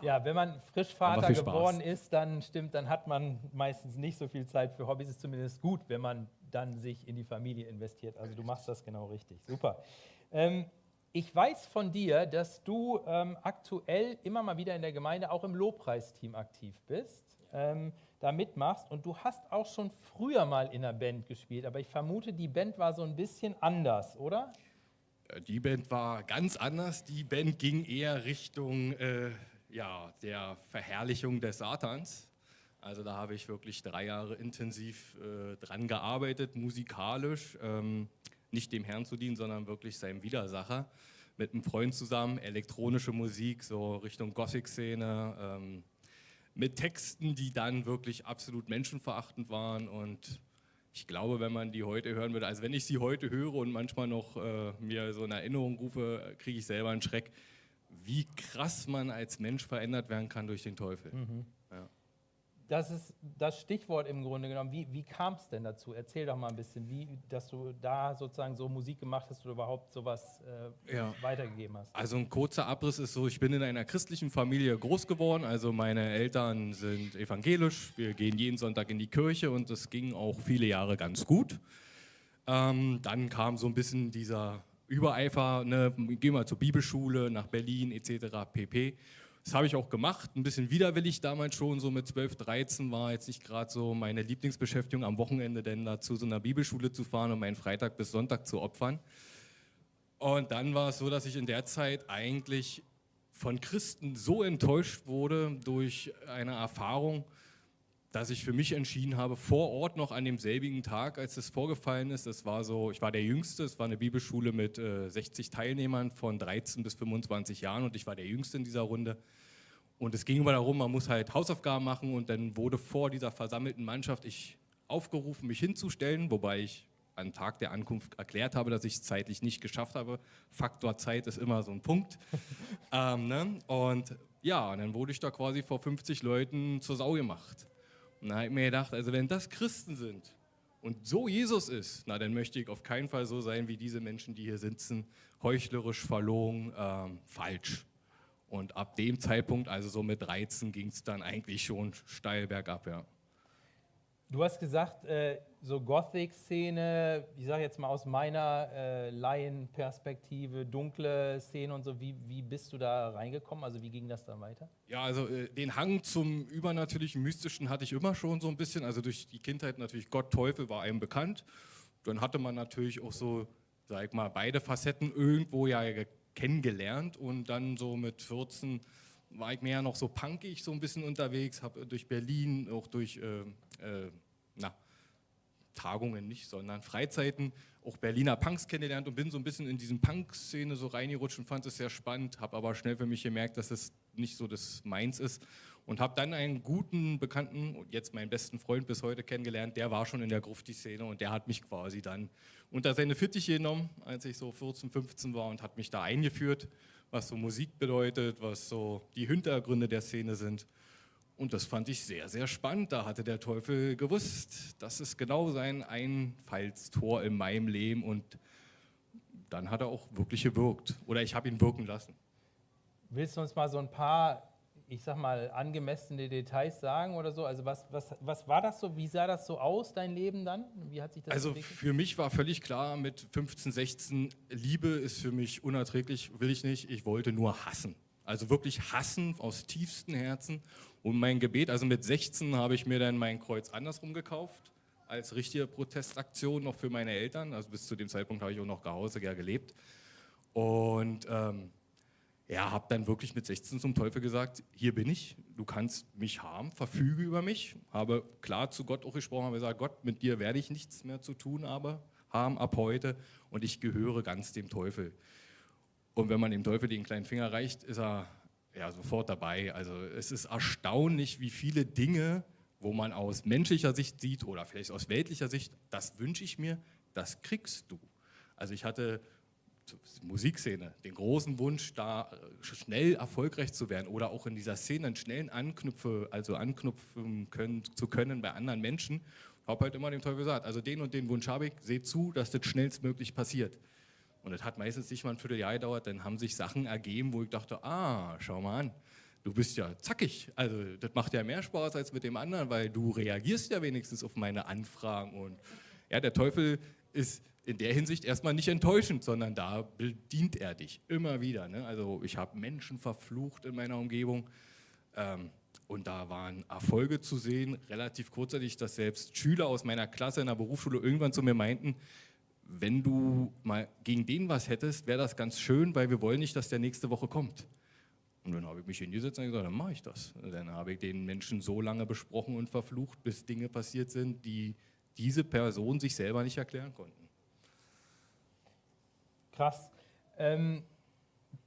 Ja, wenn man frisch Aber Vater viel Spaß. geworden ist, dann stimmt, dann hat man meistens nicht so viel Zeit für Hobbys. Ist zumindest gut, wenn man dann sich in die Familie investiert. Also du machst das genau richtig. Super. Ähm, ich weiß von dir, dass du ähm, aktuell immer mal wieder in der Gemeinde auch im Lobpreisteam aktiv bist, ähm, da mitmachst und du hast auch schon früher mal in einer Band gespielt, aber ich vermute, die Band war so ein bisschen anders, oder? Äh, Die Band war ganz anders. Die Band ging eher Richtung äh, ja, der Verherrlichung des Satans. Also da habe ich wirklich drei Jahre intensiv äh, dran gearbeitet, musikalisch. Ähm, nicht dem Herrn zu dienen, sondern wirklich seinem Widersacher. Mit einem Freund zusammen, elektronische Musik, so Richtung Gothic-Szene. Ähm, mit Texten, die dann wirklich absolut menschenverachtend waren und ich glaube, wenn man die heute hören würde, also wenn ich sie heute höre und manchmal noch äh, mir so eine Erinnerung rufe, kriege ich selber einen Schreck, wie krass man als Mensch verändert werden kann durch den Teufel. Ja. Das ist das Stichwort im Grunde genommen. Wie, wie kam es denn dazu? Erzähl doch mal ein bisschen, wie, dass du da sozusagen so Musik gemacht hast oder überhaupt sowas äh, Ja. weitergegeben hast. Also ein kurzer Abriss ist so, ich bin in einer christlichen Familie groß geworden, also meine Eltern sind evangelisch, wir gehen jeden Sonntag in die Kirche und das ging auch viele Jahre ganz gut. Ähm, dann kam so ein bisschen dieser Übereifer, ne, geh mal zur Bibelschule, nach Berlin etc. pp. Das habe ich auch gemacht, ein bisschen widerwillig damals schon, so mit 12, 13 war jetzt nicht gerade so meine Lieblingsbeschäftigung am Wochenende, denn da zu so einer Bibelschule zu fahren und meinen Freitag bis Sonntag zu opfern. Und dann war es so, dass ich in der Zeit eigentlich von Christen so enttäuscht wurde durch eine Erfahrung, dass ich für mich entschieden habe, vor Ort noch an demselbigen Tag, als es vorgefallen ist, das war so, ich war der Jüngste, es war eine Bibelschule mit äh, 60 Teilnehmern von 13 bis 25 Jahren und ich war der Jüngste in dieser Runde. Und es ging immer darum, man muss halt Hausaufgaben machen und dann wurde vor dieser versammelten Mannschaft ich aufgerufen, mich hinzustellen, wobei ich am Tag der Ankunft erklärt habe, dass ich es zeitlich nicht geschafft habe. Faktor Zeit ist immer so ein Punkt. ähm, ne? Und ja, und dann wurde ich da quasi vor 50 Leuten zur Sau gemacht. Und da habe ich mir gedacht, also wenn das Christen sind und so Jesus ist, na dann möchte ich auf keinen Fall so sein wie diese Menschen, die hier sitzen, heuchlerisch, verlogen, ähm, falsch. Und ab dem Zeitpunkt, also so mit 13, ging es dann eigentlich schon steil bergab, ja. Du hast gesagt, äh, so Gothic-Szene, ich sage jetzt mal aus meiner äh, Laienperspektive, dunkle Szene und so, wie, wie bist du da reingekommen? Also wie ging das dann weiter? Ja, also äh, den Hang zum Übernatürlichen, Mystischen hatte ich immer schon so ein bisschen. Also durch die Kindheit natürlich Gott, Teufel war einem bekannt. Dann hatte man natürlich auch so, sag ich mal, beide Facetten irgendwo ja ge- kennengelernt. Und dann so mit 14 war ich mehr noch so punkig so ein bisschen unterwegs, habe durch Berlin, auch durch, äh, äh, na, Tagungen nicht, sondern Freizeiten, auch Berliner Punks kennengelernt und bin so ein bisschen in diesen Punk-Szene so reingerutscht und fand es sehr spannend, habe aber schnell für mich gemerkt, dass es nicht so das meins ist und habe dann einen guten Bekannten und jetzt meinen besten Freund bis heute kennengelernt, der war schon in der Grufti-Szene und der hat mich quasi dann unter seine Fittiche genommen, als ich so 14, 15 war und hat mich da eingeführt, was so Musik bedeutet, was so die Hintergründe der Szene sind. Und das fand ich sehr, sehr spannend. Da hatte der Teufel gewusst, das ist genau sein Einfallstor in meinem Leben und dann hat er auch wirklich gewirkt oder ich habe ihn wirken lassen. Willst du uns mal so ein paar, ich sag mal, angemessene Details sagen oder so? Also was, was, was war das so? Wie sah das so aus, dein Leben dann? Wie hat sich das Also entwickelt? für mich war völlig klar mit 15, 16, Liebe ist für mich unerträglich, will ich nicht. Ich wollte nur hassen. Also wirklich hassen aus tiefstem Herzen. Und mein Gebet, also mit 16 habe ich mir dann mein Kreuz andersrum gekauft, als richtige Protestaktion noch für meine Eltern. Also bis zu dem Zeitpunkt habe ich auch noch zu Hause ja gelebt. Und ähm, ja, habe dann wirklich mit 16 zum Teufel gesagt, hier bin ich, du kannst mich haben, verfüge über mich. Habe klar zu Gott auch gesprochen, habe gesagt, Gott, mit dir werde ich nichts mehr zu tun aber, haben ab heute und ich gehöre ganz dem Teufel. Und wenn man dem Teufel den kleinen Finger reicht, ist er ja sofort dabei. Also es ist erstaunlich, wie viele Dinge, wo man aus menschlicher Sicht sieht oder vielleicht aus weltlicher Sicht, das wünsche ich mir, das kriegst du. Also ich hatte Musikszene, den großen Wunsch, da schnell erfolgreich zu werden oder auch in dieser Szene einen schnellen Anknüpfe, also anknüpfen können, zu können bei anderen Menschen. Ich habe halt immer dem Teufel gesagt, also den und den Wunsch habe ich, seht zu, dass das schnellstmöglich passiert. Und das hat meistens nicht mal ein Vierteljahr gedauert, dann haben sich Sachen ergeben, wo ich dachte, ah, schau mal an, du bist ja zackig. Also das macht ja mehr Spaß als mit dem anderen, weil du reagierst ja wenigstens auf meine Anfragen. Und ja, der Teufel ist in der Hinsicht erstmal nicht enttäuschend, sondern da bedient er dich immer wieder. Ne? Also ich habe Menschen verflucht in meiner Umgebung. Ähm, und da waren Erfolge zu sehen, relativ kurzzeitig, dass selbst Schüler aus meiner Klasse in der Berufsschule irgendwann zu mir meinten, wenn du mal gegen den was hättest, wäre das ganz schön, weil wir wollen nicht, dass der nächste Woche kommt. Und dann habe ich mich hingesetzt und gesagt, dann mache ich das. Dann habe ich den Menschen so lange besprochen und verflucht, bis Dinge passiert sind, die diese Person sich selber nicht erklären konnten. Krass. Ähm,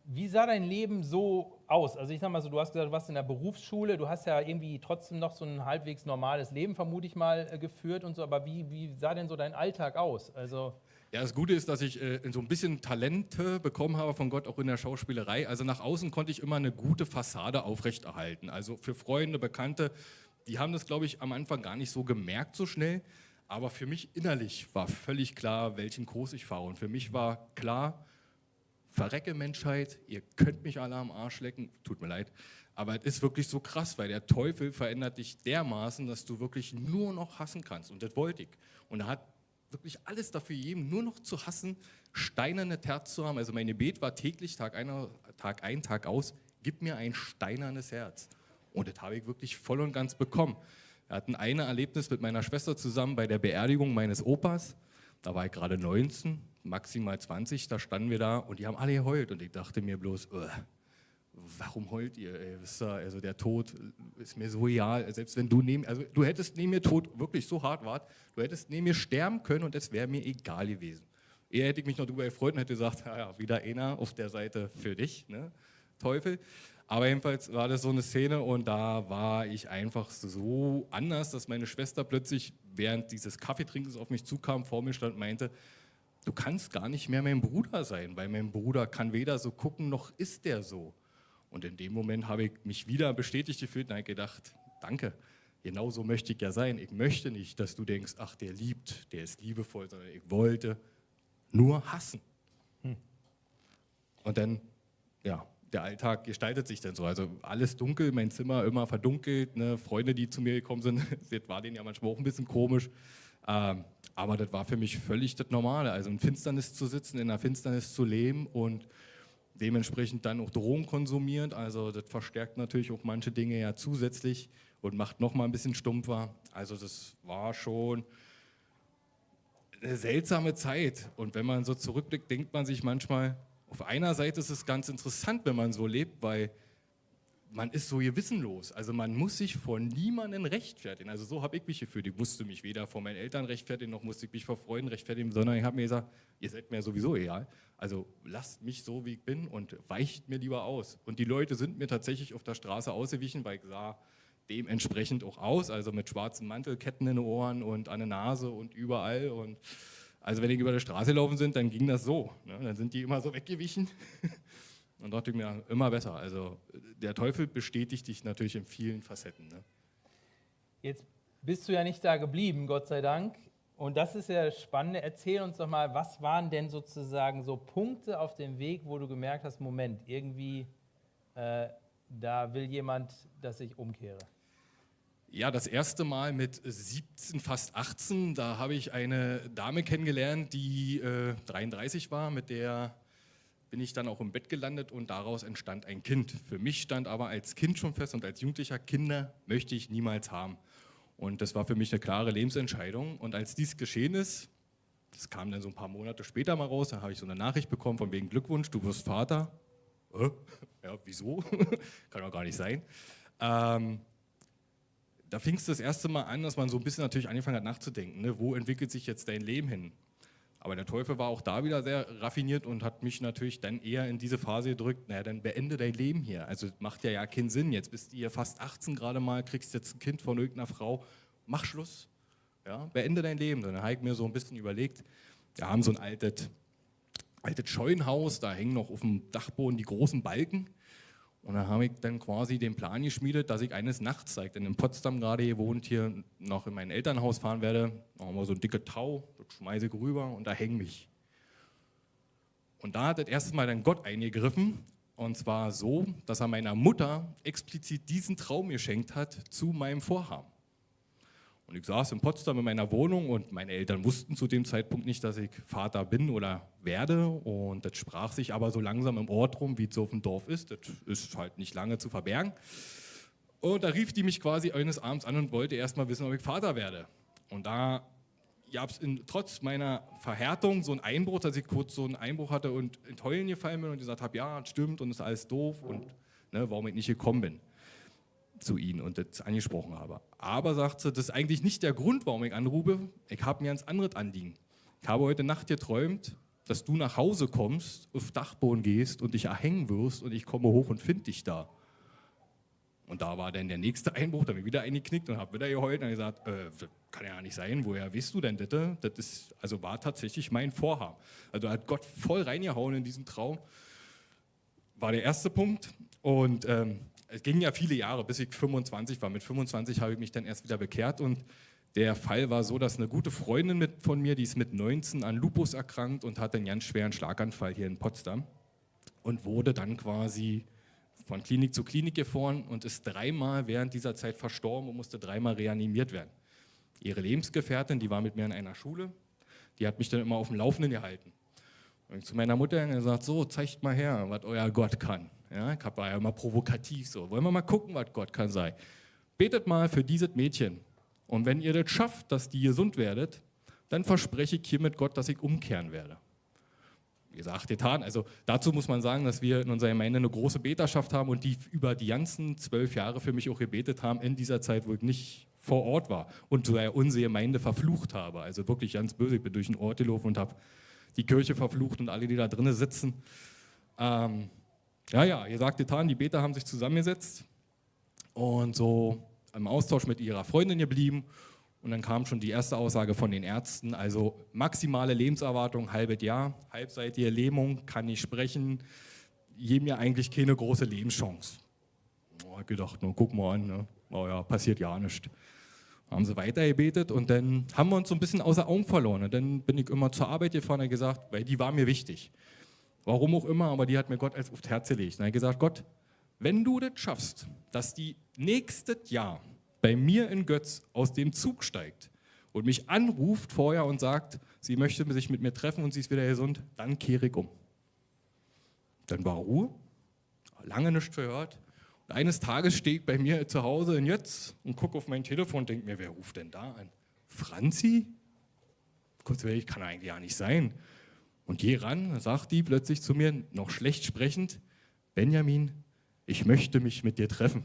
wie sah dein Leben so aus? Also ich sag mal so, du hast gesagt, du warst in der Berufsschule, du hast ja irgendwie trotzdem noch so ein halbwegs normales Leben, vermute ich mal, äh, geführt und so, aber wie, wie sah denn so dein Alltag aus? Also Ja, das Gute ist, dass ich äh, so ein bisschen Talente bekommen habe von Gott, auch in der Schauspielerei. Also nach außen konnte ich immer eine gute Fassade aufrechterhalten. Also für Freunde, Bekannte, die haben das, glaube ich, am Anfang gar nicht so gemerkt so schnell. Aber für mich innerlich war völlig klar, welchen Kurs ich fahre. Und für mich war klar, verrecke Menschheit, ihr könnt mich alle am Arsch lecken, tut mir leid. Aber es ist wirklich so krass, weil der Teufel verändert dich dermaßen, dass du wirklich nur noch hassen kannst. Und das wollte ich. Und er hat wirklich alles dafür gegeben, nur noch zu hassen, steinerne Herz zu haben. Also mein Gebet war täglich, Tag ein, Tag ein, Tag aus, gib mir ein steinernes Herz. Und das habe ich wirklich voll und ganz bekommen. Wir hatten ein Erlebnis mit meiner Schwester zusammen bei der Beerdigung meines Opas. Da war ich gerade 19, maximal 20, da standen wir da und die haben alle geheult. Und ich dachte mir bloß, "Ugh, warum heult ihr? Ey? Wisst ihr, also der Tod ist mir so egal. Selbst wenn du neben, also du hättest neben mir tot wirklich so hart wart, du hättest neben mir sterben können und es wäre mir egal gewesen. Eher hätte ich mich noch darüber gefreut und hätte gesagt, ja, ja, wieder einer auf der Seite für dich, ne? Teufel. Aber jedenfalls war das so eine Szene und da war ich einfach so anders, dass meine Schwester plötzlich während dieses Kaffeetrinkens auf mich zukam, vor mir stand und meinte, du kannst gar nicht mehr mein Bruder sein, weil mein Bruder kann weder so gucken, noch ist der so. Und in dem Moment habe ich mich wieder bestätigt gefühlt und habe gedacht, danke, genau so möchte ich ja sein. Ich möchte nicht, dass du denkst, ach, der liebt, der ist liebevoll, sondern ich wollte nur hassen. Und dann, ja, der Alltag gestaltet sich dann so. Also alles dunkel, mein Zimmer immer verdunkelt. Ne? Freunde, die zu mir gekommen sind, das war denen ja manchmal auch ein bisschen komisch. Ähm, aber das war für mich völlig das Normale. Also in Finsternis zu sitzen, in der Finsternis zu leben und dementsprechend dann auch Drogen konsumierend. Also das verstärkt natürlich auch manche Dinge ja zusätzlich und macht noch mal ein bisschen stumpfer. Also das war schon eine seltsame Zeit. Und wenn man so zurückblickt, denkt man sich manchmal, auf einer Seite ist es ganz interessant, wenn man so lebt, weil man ist so gewissenlos. Also man muss sich vor niemandem rechtfertigen. Also so habe ich mich gefühlt. Ich musste mich weder vor meinen Eltern rechtfertigen, noch musste ich mich vor Freunden rechtfertigen, sondern ich habe mir gesagt, ihr seid mir sowieso egal. Also lasst mich so, wie ich bin und weicht mir lieber aus. Und die Leute sind mir tatsächlich auf der Straße ausgewichen, weil ich sah dementsprechend auch aus, also mit schwarzen Mantelketten in den Ohren und an der Nase und überall. Und also wenn die über der Straße laufen sind, dann ging das so. Ne? Dann sind die immer so weggewichen. Und dachte ich mir, immer besser. Also der Teufel bestätigt dich natürlich in vielen Facetten. Ne? Jetzt bist du ja nicht da geblieben, Gott sei Dank. Und das ist ja das Spannende. Erzähl uns doch mal, was waren denn sozusagen so Punkte auf dem Weg, wo du gemerkt hast, Moment, irgendwie, äh, da will jemand, dass ich umkehre. Ja, das erste Mal mit 17, fast 18, da habe ich eine Dame kennengelernt, die äh, 33 war, mit der bin ich dann auch im Bett gelandet und daraus entstand ein Kind. Für mich stand aber als Kind schon fest und als Jugendlicher, Kinder möchte ich niemals haben. Und das war für mich eine klare Lebensentscheidung. Und als dies geschehen ist, das kam dann so ein paar Monate später mal raus, da habe ich so eine Nachricht bekommen von wegen Glückwunsch, du wirst Vater. Äh? Ja, wieso? Kann doch gar nicht sein. Ähm, da fing es das erste Mal an, dass man so ein bisschen natürlich angefangen hat nachzudenken. Ne? Wo entwickelt sich jetzt dein Leben hin? Aber der Teufel war auch da wieder sehr raffiniert und hat mich natürlich dann eher in diese Phase gedrückt, naja, dann beende dein Leben hier. Also macht ja ja keinen Sinn. Jetzt bist du hier fast 18 gerade mal, kriegst jetzt ein Kind von irgendeiner Frau, mach Schluss. Ja, beende dein Leben. Dann habe ich mir so ein bisschen überlegt, wir haben so ein altes, altes Scheunenhaus, da hängen noch auf dem Dachboden die großen Balken. Und dann habe ich dann quasi den Plan geschmiedet, dass ich eines Nachts, da ich dann in Potsdam gerade gewohnt, hier noch in mein Elternhaus fahren werde, noch mal so ein dicke Tau, das schmeiße ich rüber und da hänge mich. Und da hat das erste Mal dann Gott eingegriffen und zwar so, dass er meiner Mutter explizit diesen Traum geschenkt hat zu meinem Vorhaben. Und ich saß in Potsdam in meiner Wohnung und meine Eltern wussten zu dem Zeitpunkt nicht, dass ich Vater bin oder werde. Und das sprach sich aber so langsam im Ort rum, wie es so auf dem Dorf ist. Das ist halt nicht lange zu verbergen. Und da rief die mich quasi eines Abends an und wollte erst mal wissen, ob ich Vater werde. Und da gab es trotz meiner Verhärtung so einen Einbruch, dass ich kurz so einen Einbruch hatte und in Heulen gefallen bin und gesagt habe, ja, stimmt und ist alles doof und ne, warum ich nicht gekommen bin zu ihnen und das angesprochen habe. Aber sagt sie, das ist eigentlich nicht der Grund, warum ich anrufe. Ich habe mir ein anderes Anliegen. Ich habe heute Nacht geträumt, dass du nach Hause kommst, auf Dachboden gehst und dich erhängen wirst und ich komme hoch und finde dich da. Und da war dann der nächste Einbruch, da bin ich wieder eingeknickt und habe wieder geheult und gesagt, äh, das kann ja nicht sein, woher weißt du denn das? Das ist, also war tatsächlich mein Vorhaben. Also hat Gott voll reingehauen in diesen Traum. War der erste Punkt. Und ähm, es gingen ja viele Jahre, bis ich 25 war. Mit 25 habe ich mich dann erst wieder bekehrt und der Fall war so, dass eine gute Freundin mit, von mir, die ist mit 19 an Lupus erkrankt und hatte einen ganz schweren Schlaganfall hier in Potsdam und wurde dann quasi von Klinik zu Klinik gefahren und ist dreimal während dieser Zeit verstorben und musste dreimal reanimiert werden. Ihre Lebensgefährtin, die war mit mir in einer Schule, die hat mich dann immer auf dem Laufenden gehalten. Und zu meiner Mutter gesagt, so, zeigt mal her, was euer Gott kann. Ja, ich war ja immer provokativ so. Wollen wir mal gucken, was Gott kann sein. Betet mal für dieses Mädchen. Und wenn ihr das schafft, dass die gesund werdet, dann verspreche ich hiermit Gott, dass ich umkehren werde. Wie gesagt, getan. Also dazu muss man sagen, dass wir in unserer Gemeinde eine große Beterschaft haben und die über die ganzen zwölf Jahre für mich auch gebetet haben, in dieser Zeit, wo ich nicht vor Ort war und so unsere Gemeinde verflucht habe. Also wirklich ganz böse. Ich bin durch den Ort gelaufen und habe die Kirche verflucht und alle, die da drinnen sitzen. Ähm, ja, ja, ihr sagt getan, die Beter haben sich zusammengesetzt und so im Austausch mit ihrer Freundin geblieben. Und dann kam schon die erste Aussage von den Ärzten, also maximale Lebenserwartung, halbes Jahr, halbseitige Lähmung, kann nicht sprechen, geben mir eigentlich keine große Lebenschance. Oh, ich gedacht, nur guck mal an, ne? oh ja, passiert ja nichts. Haben sie weiter gebetet und dann haben wir uns so ein bisschen außer Augen verloren. Und dann bin ich immer zur Arbeit gefahren und gesagt, weil die war mir wichtig. Warum auch immer, aber die hat mir Gott als aufs Herz gelegt. Und er hat gesagt, Gott, wenn du das schaffst, dass die nächstes Jahr bei mir in Götz aus dem Zug steigt und mich anruft vorher und sagt, sie möchte sich mit mir treffen und sie ist wieder gesund, dann kehre ich um. Dann war Ruhe, lange nichts verhört. Und eines Tages stehe ich bei mir zu Hause in Jötz und gucke auf mein Telefon und denke mir, wer ruft denn da an? Franzi? Kurz, ich kann eigentlich ja nicht sein. Und geh ran, sagt die plötzlich zu mir, noch schlecht sprechend, Benjamin, ich möchte mich mit dir treffen.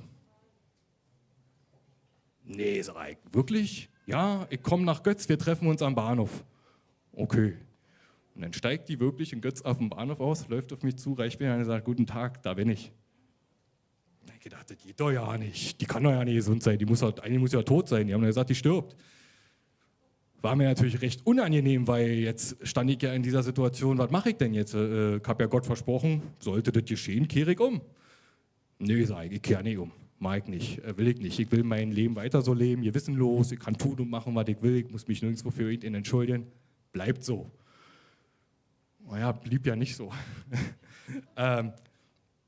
Nee, sag ich, wirklich? Ja, ich komme nach Götz, wir treffen uns am Bahnhof. Okay. Und dann steigt die wirklich in Götz auf dem Bahnhof aus, läuft auf mich zu, reicht mir und sagt, guten Tag, da bin ich. Da hab ich gedacht, das geht doch ja nicht. Die kann doch ja nicht gesund sein. Die muss doch, eigentlich muss ja tot sein. Die haben ja gesagt, die stirbt. War mir natürlich recht unangenehm, weil jetzt stand ich ja in dieser Situation, was mache ich denn jetzt? Äh, ich habe ja Gott versprochen, sollte das geschehen, kehre ich um. Nee, sage ich, ich kehre nicht um. Mag ich nicht, äh, will ich nicht. Ich will mein Leben weiter so leben, gewissenlos, ich kann tun und machen, was ich will, ich muss mich nirgendwo für ihn entschuldigen. Bleibt so. Naja, blieb ja nicht so. ähm,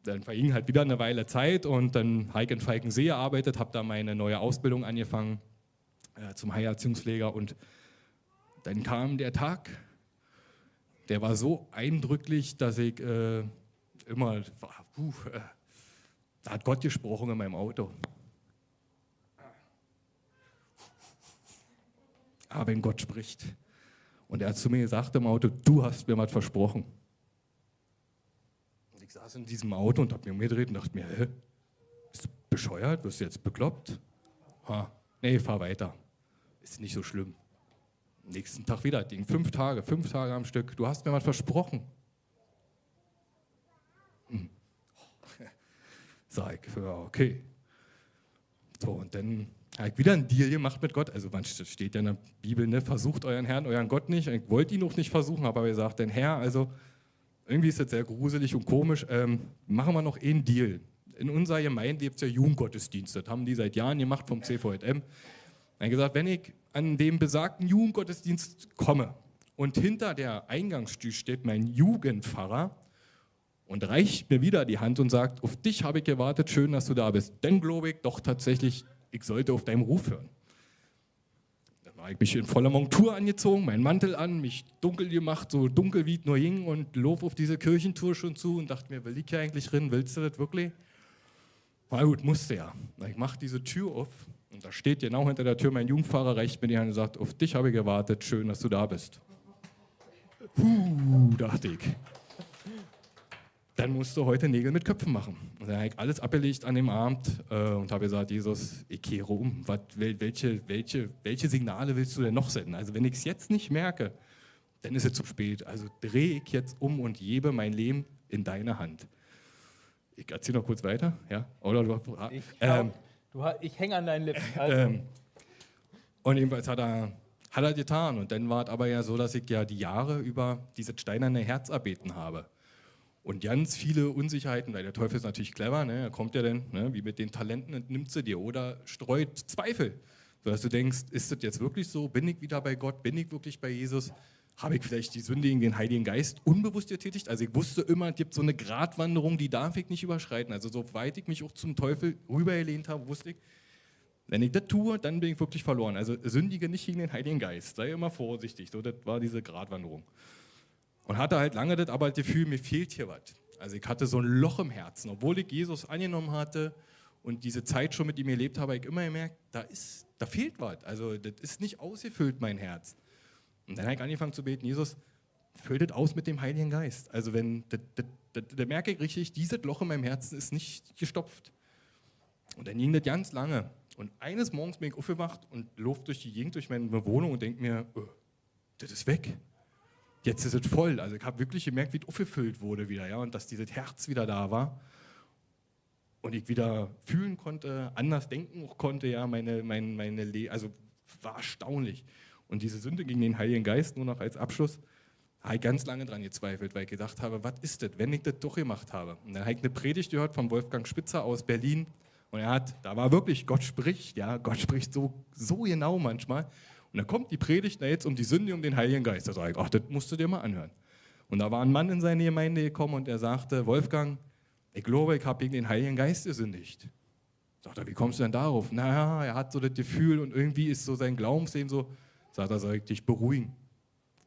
dann verging halt wieder eine Weile Zeit und dann habe in Falkensee gearbeitet, habe da meine neue Ausbildung angefangen äh, zum Heilerziehungspfleger und dann kam der Tag, der war so eindrücklich, dass ich äh, immer, puh, äh, da hat Gott gesprochen in meinem Auto. Aber wenn Gott spricht, und er hat zu mir gesagt im Auto, du hast mir was versprochen. Und ich saß in diesem Auto und habe mir umgedreht und dachte mir, hä, bist du bescheuert, wirst du jetzt bekloppt? Ha, nee, fahr weiter. Ist nicht so schlimm. Nächsten Tag wieder, Ding, fünf Tage, fünf Tage am Stück. Du hast mir was versprochen. Hm. Sag ich, ja, okay. So, und dann habe ich wieder einen Deal gemacht mit Gott. Also, man steht ja in der Bibel, ne, versucht euren Herrn, euren Gott nicht. Ich wollte ihn auch nicht versuchen, aber gesagt, denn Herr, also irgendwie ist das sehr gruselig und komisch. Ähm, machen wir noch einen Deal. In unserer Gemeinde gibt es ja Jugendgottesdienste. Das haben die seit Jahren gemacht vom CVM. Er hat gesagt, wenn ich an dem besagten Jugendgottesdienst komme und hinter der Eingangstür steht mein Jugendpfarrer und reicht mir wieder die Hand und sagt, auf dich habe ich gewartet, schön, dass du da bist. Dann glaube ich doch tatsächlich, ich sollte auf deinem Ruf hören. Dann habe ich mich in voller Montur angezogen, meinen Mantel an, mich dunkel gemacht, so dunkel wie es nur ging und lob auf diese Kirchentour schon zu und dachte mir, will ich hier eigentlich drin, willst du das wirklich? Na gut, musste ja. Ich mache diese Tür auf und da steht genau hinter der Tür mein Jugendfahrer, reicht mir die Hand und sagt, auf dich habe ich gewartet, schön, dass du da bist. Puh, dachte ich. Dann musst du heute Nägel mit Köpfen machen. Und dann habe ich alles abgelegt an dem Abend äh, und habe gesagt, Jesus, ich kehre um. Was, welche, welche, welche Signale willst du denn noch senden? Also wenn ich es jetzt nicht merke, dann ist es zu spät. Also drehe ich jetzt um und gebe mein Leben in deine Hand. Ich erzähle noch kurz weiter. Ja? Oder du, Ich, ähm, du, ich hänge an deinen Lippen. Also, ähm, und jedenfalls hat er, hat er getan. Und dann war es aber ja so, dass ich ja die Jahre über dieses steinerne Herz erbeten habe. Und ganz viele Unsicherheiten, weil der Teufel ist natürlich clever, ne? er kommt ja dann, ne? wie mit den Talenten entnimmt sie dir oder streut Zweifel. Sodass du denkst, ist das jetzt wirklich so? Bin ich wieder bei Gott? Bin ich wirklich bei Jesus? Habe ich vielleicht die Sünde gegen den Heiligen Geist unbewusst getätigt? Also ich wusste immer, es gibt so eine Gratwanderung, die darf ich nicht überschreiten. Also soweit ich mich auch zum Teufel rübergelehnt habe, wusste ich, wenn ich das tue, dann bin ich wirklich verloren. Also sündige nicht gegen den Heiligen Geist. Sei immer vorsichtig. So, das war diese Gratwanderung. Und hatte halt lange das aber das Gefühl, mir fehlt hier was. Also ich hatte so ein Loch im Herzen. Obwohl ich Jesus angenommen hatte und diese Zeit schon mit ihm erlebt habe, habe ich immer gemerkt, da, ist, da fehlt was. Also das ist nicht ausgefüllt, mein Herz. Und dann habe ich angefangen zu beten, Jesus, füll das aus mit dem Heiligen Geist. Also wenn, da merke ich richtig, dieses Loch in meinem Herzen ist nicht gestopft. Und dann ging das ganz lange. Und eines Morgens bin ich aufgewacht und laufe durch die Gegend, durch meine Wohnung und denke mir, oh, das ist weg. Jetzt ist es voll. Also ich habe wirklich gemerkt, wie es aufgefüllt wurde wieder, ja, und dass dieses Herz wieder da war. Und ich wieder fühlen konnte, anders denken konnte, ja, meine, meine, meine Le also war erstaunlich. Und diese Sünde gegen den Heiligen Geist, nur noch als Abschluss, habe ich ganz lange dran gezweifelt, weil ich gedacht habe, was ist das, wenn ich das doch gemacht habe? Und dann habe ich eine Predigt gehört von Wolfgang Spitzer aus Berlin. Und er hat, da war wirklich, Gott spricht, ja, Gott spricht so, so genau manchmal. Und da kommt die Predigt da jetzt um die Sünde, um den Heiligen Geist. Da sage ich, ach, das musst du dir mal anhören. Und da war ein Mann in seine Gemeinde gekommen und er sagte, Wolfgang, ich glaube, ich habe gegen den Heiligen Geist gesündigt. Sagt er, wie kommst du denn darauf? Naja, er hat so das Gefühl und irgendwie ist so sein Glaubensleben so, sagt soll ich dich beruhigen.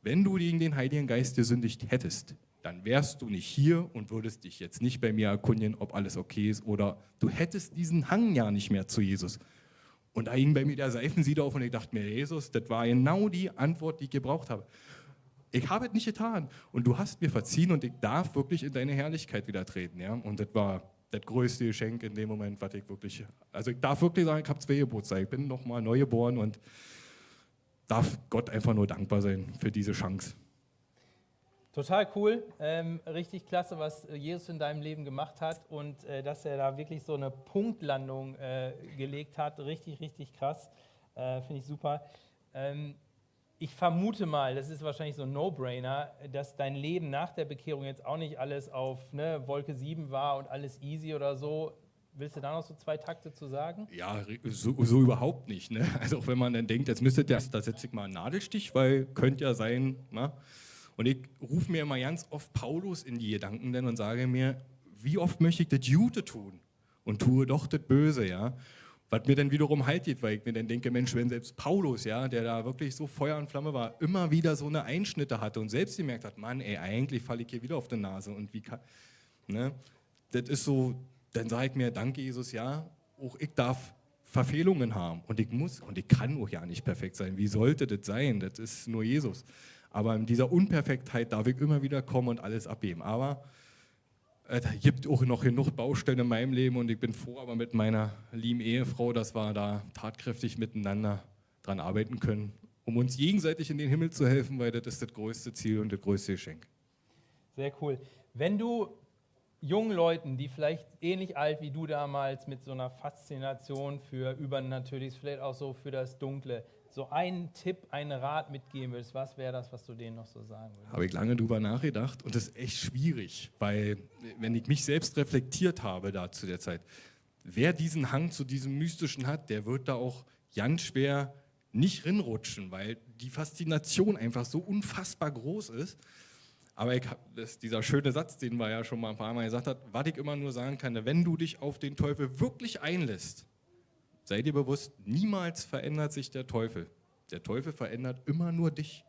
Wenn du gegen den Heiligen Geist gesündigt hättest, dann wärst du nicht hier und würdest dich jetzt nicht bei mir erkundigen, ob alles okay ist oder du hättest diesen Hang ja nicht mehr zu Jesus. Und da hing bei mir der Seifensieder auf und ich dachte mir, Jesus, das war genau die Antwort, die ich gebraucht habe. Ich habe es nicht getan und du hast mir verziehen und ich darf wirklich in deine Herrlichkeit wieder treten. Ja? Und das war das größte Geschenk in dem Moment, was ich wirklich, also ich darf wirklich sagen, ich habe zwei Geburtstage, ich bin nochmal neu geboren und darf Gott einfach nur dankbar sein für diese Chance. Total cool, ähm, richtig klasse, was Jesus in deinem Leben gemacht hat und äh, dass er da wirklich so eine Punktlandung äh, gelegt hat. Richtig, richtig krass. Äh, Finde ich super. Ähm, ich vermute mal, das ist wahrscheinlich so ein No-Brainer, dass dein Leben nach der Bekehrung jetzt auch nicht alles auf ne, Wolke 7 war und alles easy oder so. Willst du da noch so zwei Takte zu sagen? Ja, so, so überhaupt nicht. Ne? Also auch wenn man dann denkt, jetzt müsste der, da setze ich mal einen Nadelstich, weil könnte ja sein. Na? Und ich rufe mir immer ganz oft Paulus in die Gedanken denn und sage mir, wie oft möchte ich das Jute tun und tue doch das Böse, ja. Was mir dann wiederum halt geht, weil ich mir dann denke, Mensch, wenn selbst Paulus, ja, der da wirklich so Feuer und Flamme war, immer wieder so eine Einschnitte hatte und selbst gemerkt hat, Mann, ey, eigentlich falle ich hier wieder auf die Nase und wie kann, ne? Das ist so, dann sage ich mir, danke Jesus, ja, auch ich darf Verfehlungen haben und ich muss und ich kann auch ja nicht perfekt sein. Wie sollte das sein? Das ist nur Jesus. Aber in dieser Unperfektheit darf ich immer wieder kommen und alles abgeben. Aber es äh, gibt auch noch genug Baustellen in meinem Leben und ich bin froh, aber mit meiner lieben Ehefrau, dass wir da tatkräftig miteinander dran arbeiten können, um uns gegenseitig in den Himmel zu helfen, weil das ist das größte Ziel und das größte Geschenk. Sehr cool. Wenn du jungen Leuten, die vielleicht ähnlich alt wie du damals mit so einer Faszination für Übernatürliches, vielleicht auch so für das Dunkle, so einen Tipp, einen Rat mitgeben würdest, was wäre das, was du denen noch so sagen würdest? Habe ich lange drüber nachgedacht und das ist echt schwierig, weil wenn ich mich selbst reflektiert habe da zu der Zeit, wer diesen Hang zu diesem Mystischen hat, der wird da auch ganz schwer nicht rinrutschen, weil die Faszination einfach so unfassbar groß ist. Aber ich, das, dieser schöne Satz, den wir ja schon mal ein paar Mal gesagt haben, was ich immer nur sagen kann, wenn du dich auf den Teufel wirklich einlässt, Sei dir bewusst, niemals verändert sich der Teufel. Der Teufel verändert immer nur dich.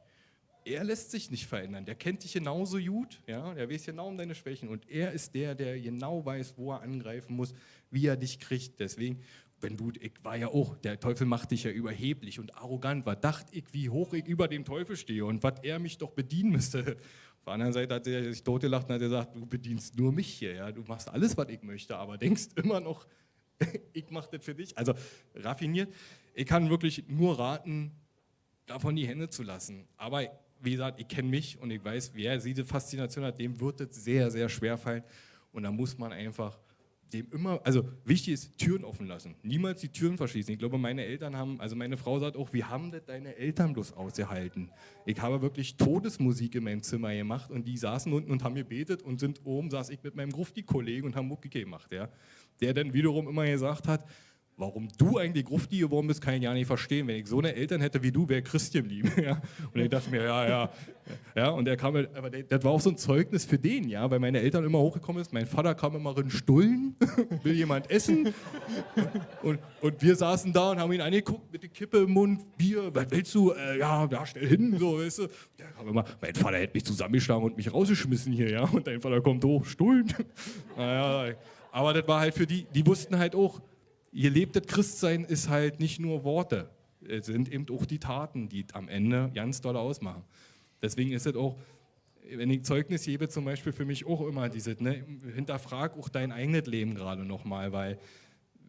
Er lässt sich nicht verändern. Der kennt dich genauso gut. Ja? Der weiß genau um deine Schwächen. Und er ist der, der genau weiß, wo er angreifen muss, wie er dich kriegt. Deswegen, wenn du, ich war ja auch, der Teufel macht dich ja überheblich und arrogant. Was dachte ich, wie hoch ich über dem Teufel stehe und was er mich doch bedienen müsste. Auf der anderen Seite hat er sich totgelacht und hat gesagt, du bedienst nur mich hier. Ja? Du machst alles, was ich möchte, aber denkst immer noch, ich mache das für dich. Also raffiniert. Ich kann wirklich nur raten, davon die Hände zu lassen. Aber wie gesagt, ich kenne mich und ich weiß, wer diese Faszination hat, dem wird es sehr, sehr schwer fallen. Und da muss man einfach dem immer, also wichtig ist, Türen offen lassen. Niemals die Türen verschließen. Ich glaube, meine Eltern haben, also meine Frau sagt auch, wie haben das deine Eltern bloß ausgehalten? Ich habe wirklich Todesmusik in meinem Zimmer gemacht und die saßen unten und haben gebetet und sind oben, saß ich mit meinem Grufti-Kollegen und haben Mucke gemacht. Ja der dann wiederum immer gesagt hat, warum du eigentlich Grufti geworden bist, kann ich ja nicht verstehen. Wenn ich so eine Eltern hätte wie du, wäre Christian lieb. Ja? Und ich dachte mir, ja, ja. ja und der kam, aber das war auch so ein Zeugnis für den, ja, weil meine Eltern immer hochgekommen sind. Mein Vater kam immer in Stullen, will jemand essen. Und, und wir saßen da und haben ihn angeguckt mit der Kippe im Mund, Bier, was willst du? Äh, ja, ja, stell hin, so, weißt du. Der kam immer, mein Vater hätte mich zusammengeschlagen und mich rausgeschmissen hier, ja. Und dein Vater kommt hoch, Stullen. Naja, aber das war halt für die, die wussten halt auch, ihr lebtes Christsein ist halt nicht nur Worte, es sind eben auch die Taten, die am Ende ganz doll ausmachen. Deswegen ist es auch, wenn ich Zeugnis gebe, zum Beispiel für mich auch immer dieses, ne, hinterfrag auch dein eigenes Leben gerade nochmal, weil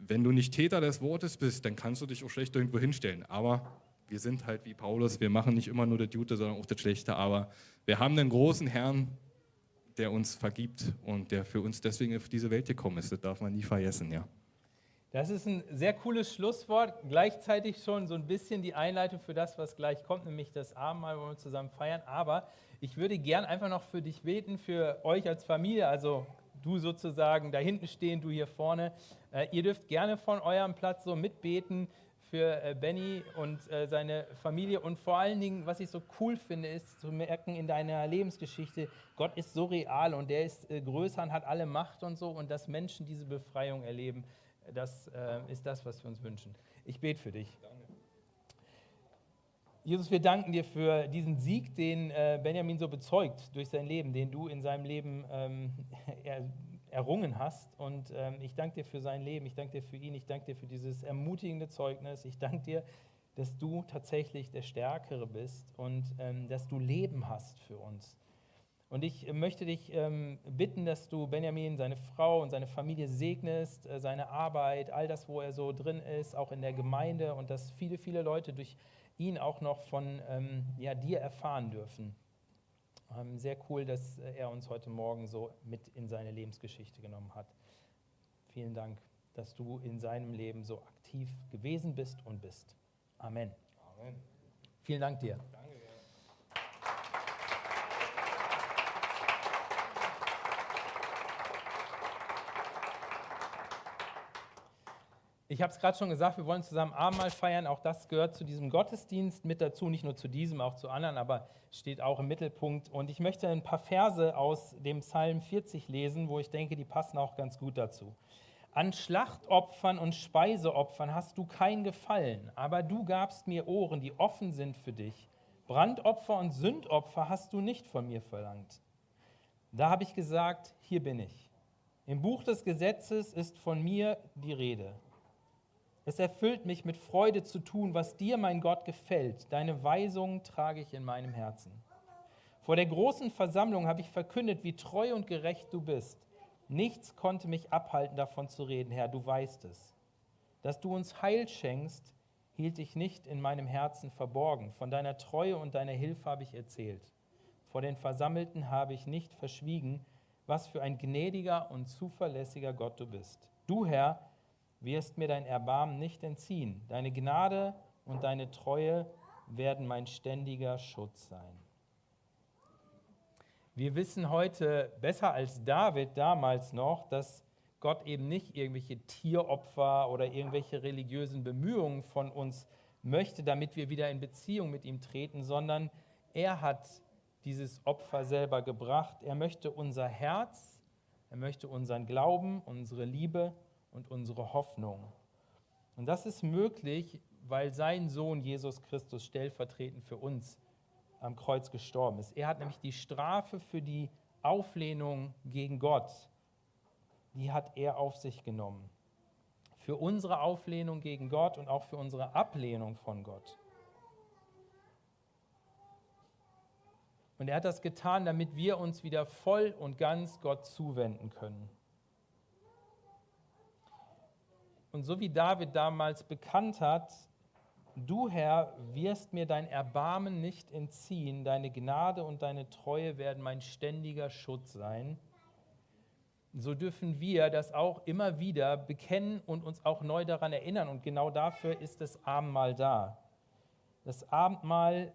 wenn du nicht Täter des Wortes bist, dann kannst du dich auch schlecht irgendwo hinstellen. Aber wir sind halt wie Paulus, wir machen nicht immer nur das Gute, sondern auch das Schlechte. Aber wir haben einen großen Herrn, der uns vergibt und der für uns deswegen auf diese Welt gekommen ist. Das darf man nie vergessen, ja. Das ist ein sehr cooles Schlusswort, gleichzeitig schon so ein bisschen die Einleitung für das, was gleich kommt, nämlich das Abendmahl, wo wir zusammen feiern. Aber ich würde gern einfach noch für dich beten, für euch als Familie, also du sozusagen da hinten stehen, du hier vorne. Äh, ihr dürft gerne von eurem Platz so mitbeten für äh, Benny und äh, seine Familie. Und vor allen Dingen, was ich so cool finde, ist zu merken in deiner Lebensgeschichte, Gott ist so real und der ist größer und hat alle Macht und so. Und dass Menschen diese Befreiung erleben, das äh, ist das, was wir uns wünschen. Ich bete für dich. Danke. Jesus, wir danken dir für diesen Sieg, den äh, Benjamin so bezeugt durch sein Leben, den du in seinem Leben ähm, errungen hast. Und ähm, ich danke dir für sein Leben, ich danke dir für ihn, ich danke dir für dieses ermutigende Zeugnis. Ich danke dir, dass du tatsächlich der Stärkere bist und ähm, dass du Leben hast für uns. Und ich möchte dich ähm, bitten, dass du Benjamin, seine Frau und seine Familie segnest, äh, seine Arbeit, all das, wo er so drin ist, auch in der Gemeinde und dass viele, viele Leute durch ihn auch noch von ähm, ja, dir erfahren dürfen. Ähm, sehr cool, dass er uns heute Morgen so mit in seine Lebensgeschichte genommen hat. Vielen Dank, dass du in seinem Leben so aktiv gewesen bist und bist. Amen. Amen. Vielen Dank dir. Ich habe es gerade schon gesagt, wir wollen zusammen Abendmahl feiern. Auch das gehört zu diesem Gottesdienst mit dazu, nicht nur zu diesem, auch zu anderen, aber steht auch im Mittelpunkt. Und ich möchte ein paar Verse aus dem Psalm 40 lesen, wo ich denke, die passen auch ganz gut dazu. An Schlachtopfern und Speiseopfern hast du kein Gefallen, aber du gabst mir Ohren, die offen sind für dich. Brandopfer und Sündopfer hast du nicht von mir verlangt. Da habe ich gesagt, hier bin ich. Im Buch des Gesetzes ist von mir die Rede. Es erfüllt mich mit Freude zu tun, was dir, mein Gott, gefällt. Deine Weisungen trage ich in meinem Herzen. Vor der großen Versammlung habe ich verkündet, wie treu und gerecht du bist. Nichts konnte mich abhalten, davon zu reden, Herr, du weißt es. Dass du uns Heil schenkst, hielt ich nicht in meinem Herzen verborgen. Von deiner Treue und deiner Hilfe habe ich erzählt. Vor den Versammelten habe ich nicht verschwiegen, was für ein gnädiger und zuverlässiger Gott du bist. Du, Herr, wirst mir dein Erbarmen nicht entziehen. Deine Gnade und deine Treue werden mein ständiger Schutz sein. Wir wissen heute besser als David damals noch, dass Gott eben nicht irgendwelche Tieropfer oder irgendwelche religiösen Bemühungen von uns möchte, damit wir wieder in Beziehung mit ihm treten, sondern er hat dieses Opfer selber gebracht. Er möchte unser Herz, er möchte unseren Glauben, unsere Liebe und unsere Hoffnung. Und das ist möglich, weil sein Sohn Jesus Christus stellvertretend für uns am Kreuz gestorben ist. Er hat nämlich die Strafe für die Auflehnung gegen Gott, die hat er auf sich genommen. Für unsere Auflehnung gegen Gott und auch für unsere Ablehnung von Gott. Und er hat das getan, damit wir uns wieder voll und ganz Gott zuwenden können. Und so wie David damals bekannt hat, du Herr wirst mir dein Erbarmen nicht entziehen, deine Gnade und deine Treue werden mein ständiger Schutz sein, so dürfen wir das auch immer wieder bekennen und uns auch neu daran erinnern. Und genau dafür ist das Abendmahl da. Das Abendmahl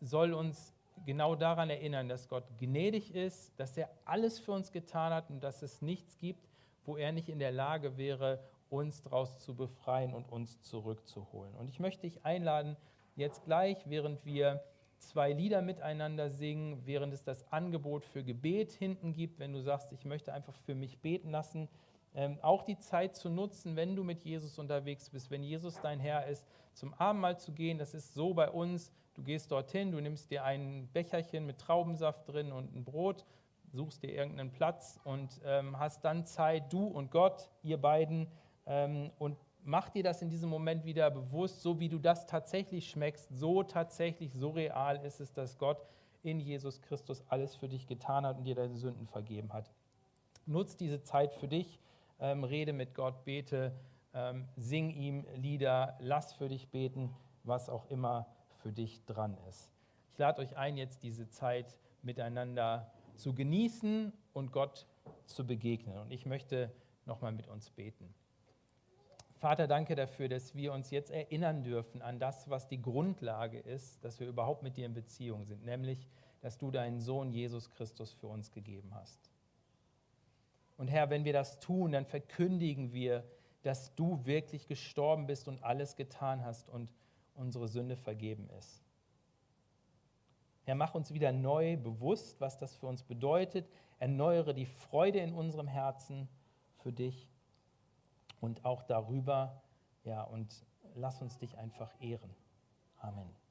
soll uns genau daran erinnern, dass Gott gnädig ist, dass er alles für uns getan hat und dass es nichts gibt, wo er nicht in der Lage wäre, uns daraus zu befreien und uns zurückzuholen. Und ich möchte dich einladen, jetzt gleich, während wir zwei Lieder miteinander singen, während es das Angebot für Gebet hinten gibt, wenn du sagst, ich möchte einfach für mich beten lassen, ähm, auch die Zeit zu nutzen, wenn du mit Jesus unterwegs bist, wenn Jesus dein Herr ist, zum Abendmahl zu gehen. Das ist so bei uns. Du gehst dorthin, du nimmst dir ein Becherchen mit Traubensaft drin und ein Brot, suchst dir irgendeinen Platz und ähm, hast dann Zeit, du und Gott, ihr beiden, und mach dir das in diesem Moment wieder bewusst, so wie du das tatsächlich schmeckst, so tatsächlich, so real ist es, dass Gott in Jesus Christus alles für dich getan hat und dir deine Sünden vergeben hat. Nutz diese Zeit für dich, ähm, rede mit Gott, bete, ähm, sing ihm Lieder, lass für dich beten, was auch immer für dich dran ist. Ich lade euch ein, jetzt diese Zeit miteinander zu genießen und Gott zu begegnen. Und ich möchte nochmal mit uns beten. Vater, danke dafür, dass wir uns jetzt erinnern dürfen an das, was die Grundlage ist, dass wir überhaupt mit dir in Beziehung sind, nämlich, dass du deinen Sohn Jesus Christus für uns gegeben hast. Und Herr, wenn wir das tun, dann verkündigen wir, dass du wirklich gestorben bist und alles getan hast und unsere Sünde vergeben ist. Herr, mach uns wieder neu bewusst, was das für uns bedeutet. Erneuere die Freude in unserem Herzen für dich und auch darüber, ja, und lass uns dich einfach ehren. Amen.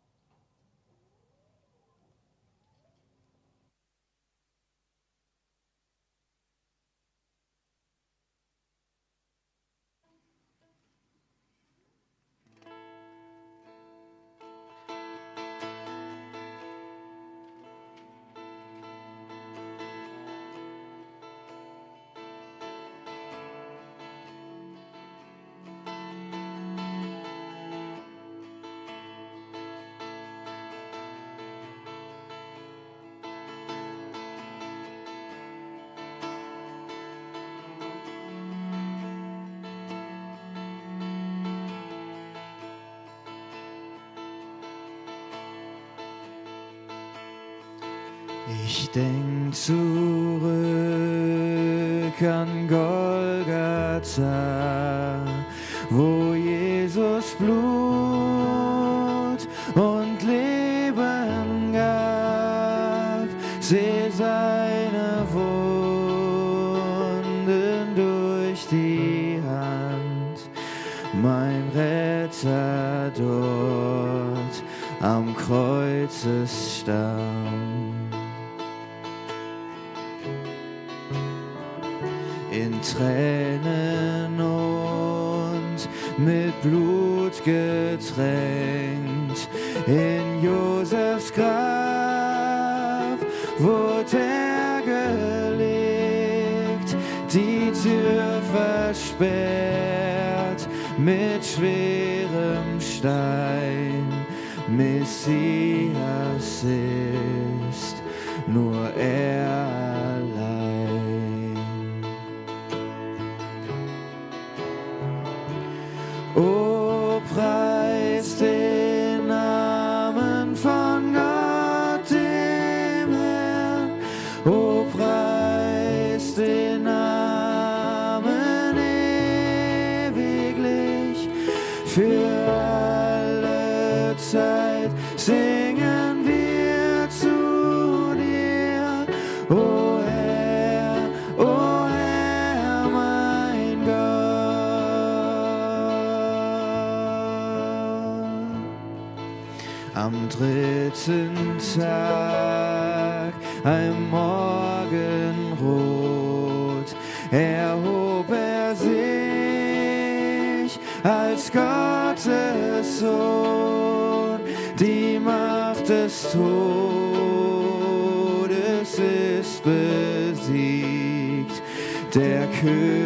An Golgatha, wo Jesus Blut und Leben gab. Seh seine Wunden durch die Hand, mein Retter dort am Kreuzesstamm. Getränkt. In Josefs Grab wurde er gelegt, die Tür versperrt mit schwerem Stein. Messias ist nur er singen wir zu dir. O Herr, o Herr, mein Gott. Am dritten Tag, ein Morgenrot, der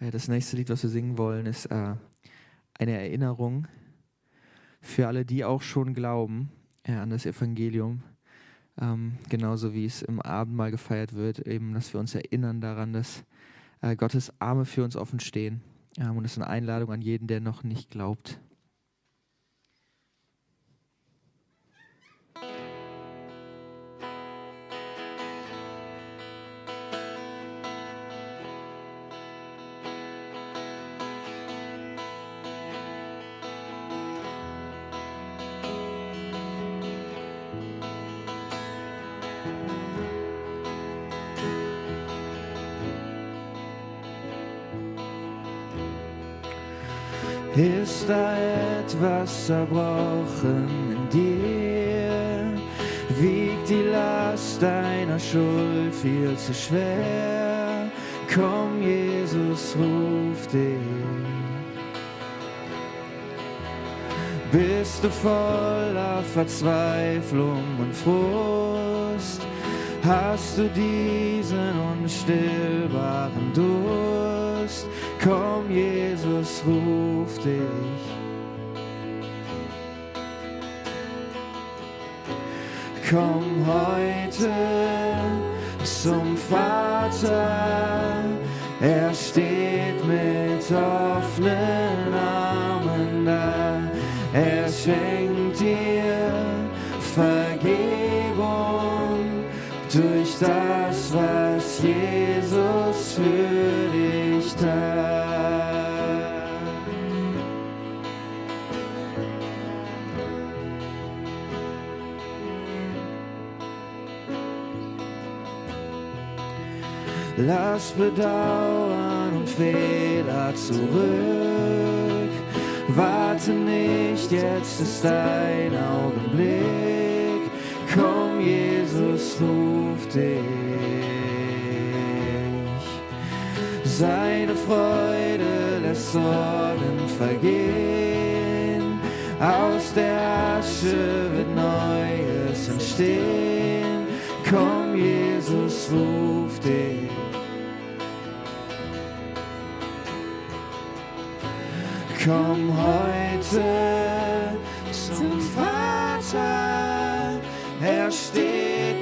Das nächste Lied, was wir singen wollen, ist äh, eine Erinnerung für alle, die auch schon glauben äh, an das Evangelium. Ähm, genauso wie es im Abendmahl gefeiert wird, eben, dass wir uns erinnern daran, dass äh, Gottes Arme für uns offen stehen. Ähm, und es ist eine Einladung an jeden, der noch nicht glaubt. Zerbrochen in dir? Wiegt die Last deiner Schuld viel zu schwer? Komm, Jesus ruft dich. Bist du voller Verzweiflung und Frust? Hast du diesen unstillbaren Durst? Komm, Jesus ruft dich. Komm heute zum Vater, er steht mit offenen Lass Bedauern und Fehler zurück. Warte nicht, jetzt ist dein Augenblick. Komm, Jesus ruft dich. Seine Freude lässt Sorgen vergehen. Aus der Asche wird Neues entstehen. Komm, Jesus ruft dich. Komm heute zum Vater, er steht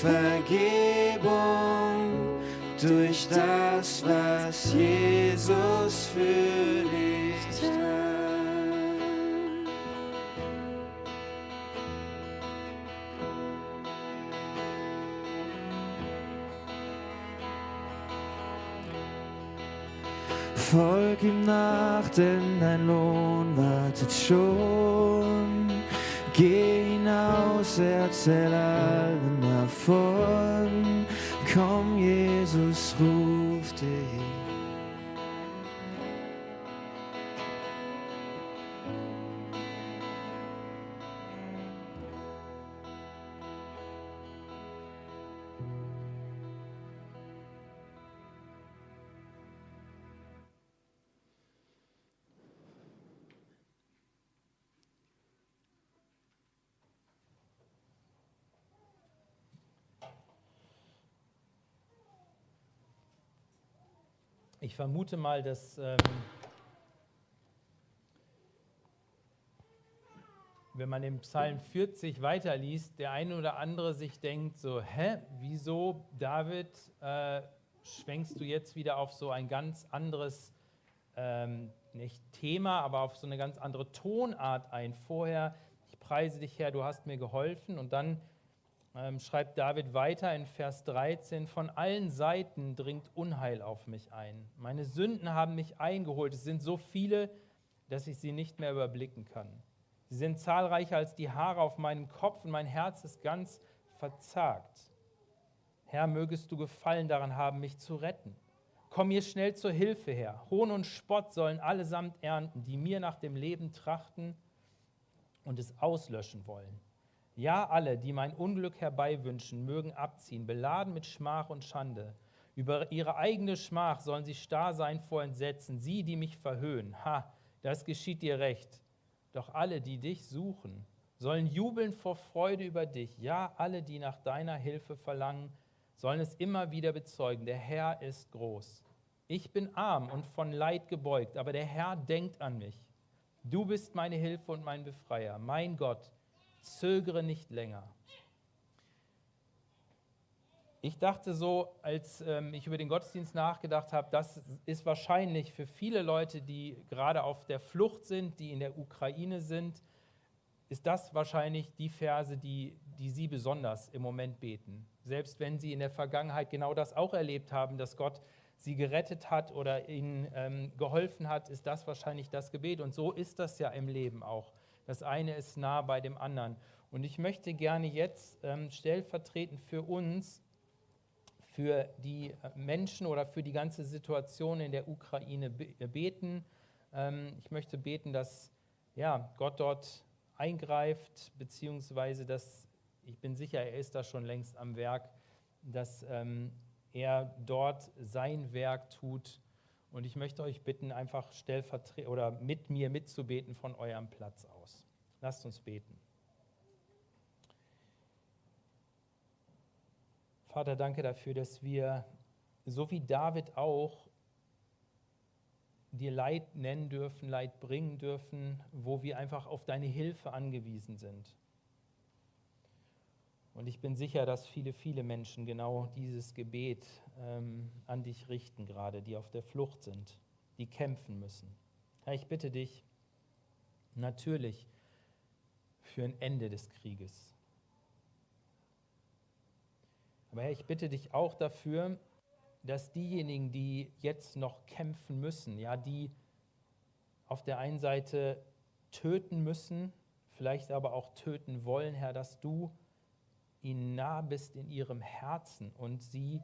Vergebung durch das, was Jesus für dich. Folg ihm nach, denn dein Lohn wartet schon. Geh hinaus, erzähl allen vermute mal, dass ähm, wenn man im Psalm 40 weiterliest, der eine oder andere sich denkt so, hä, wieso, David, äh, schwenkst du jetzt wieder auf so ein ganz anderes, ähm, nicht Thema, aber auf so eine ganz andere Tonart ein. Vorher, ich preise dich Herr, du hast mir geholfen und dann ähm, schreibt David weiter in Vers 13, von allen Seiten dringt Unheil auf mich ein. Meine Sünden haben mich eingeholt. Es sind so viele, dass ich sie nicht mehr überblicken kann. Sie sind zahlreicher als die Haare auf meinem Kopf und mein Herz ist ganz verzagt. Herr, mögest du Gefallen daran haben, mich zu retten. Komm mir schnell zur Hilfe her. Hohn und Spott sollen allesamt ernten, die mir nach dem Leben trachten und es auslöschen wollen. Ja, alle, die mein Unglück herbeiwünschen, mögen abziehen, beladen mit Schmach und Schande. Über ihre eigene Schmach sollen sie starr sein vor Entsetzen. Sie, die mich verhöhnen, ha, das geschieht dir recht. Doch alle, die dich suchen, sollen jubeln vor Freude über dich. Ja, alle, die nach deiner Hilfe verlangen, sollen es immer wieder bezeugen. Der Herr ist groß. Ich bin arm und von Leid gebeugt, aber der Herr denkt an mich. Du bist meine Hilfe und mein Befreier. Mein Gott, zögere nicht länger. Ich dachte so, als ähm, ich über den Gottesdienst nachgedacht habe, das ist wahrscheinlich für viele Leute, die gerade auf der Flucht sind, die in der Ukraine sind, ist das wahrscheinlich die Verse, die, die sie besonders im Moment beten. Selbst wenn sie in der Vergangenheit genau das auch erlebt haben, dass Gott sie gerettet hat oder ihnen ähm, geholfen hat, ist das wahrscheinlich das Gebet. Und so ist das ja im Leben auch. Das eine ist nah bei dem anderen. Und ich möchte gerne jetzt ähm, stellvertretend für uns für die Menschen oder für die ganze Situation in der Ukraine beten. Ähm, ich möchte beten, dass ja, Gott dort eingreift, beziehungsweise dass, ich bin sicher, er ist da schon längst am Werk, dass ähm, er dort sein Werk tut. Und ich möchte euch bitten, einfach stellvertretend oder mit mir mitzubeten von eurem Platz aus. Lasst uns beten. Vater, danke dafür, dass wir, so wie David auch, dir Leid nennen dürfen, Leid bringen dürfen, wo wir einfach auf deine Hilfe angewiesen sind. Und ich bin sicher, dass viele, viele Menschen genau dieses Gebet ähm, an dich richten, gerade die auf der Flucht sind, die kämpfen müssen. Herr, ich bitte dich natürlich für ein Ende des Krieges. Aber Herr, ich bitte dich auch dafür, dass diejenigen, die jetzt noch kämpfen müssen, ja, die auf der einen Seite töten müssen, vielleicht aber auch töten wollen, Herr, dass du ihnen nah bist in ihrem Herzen und sie,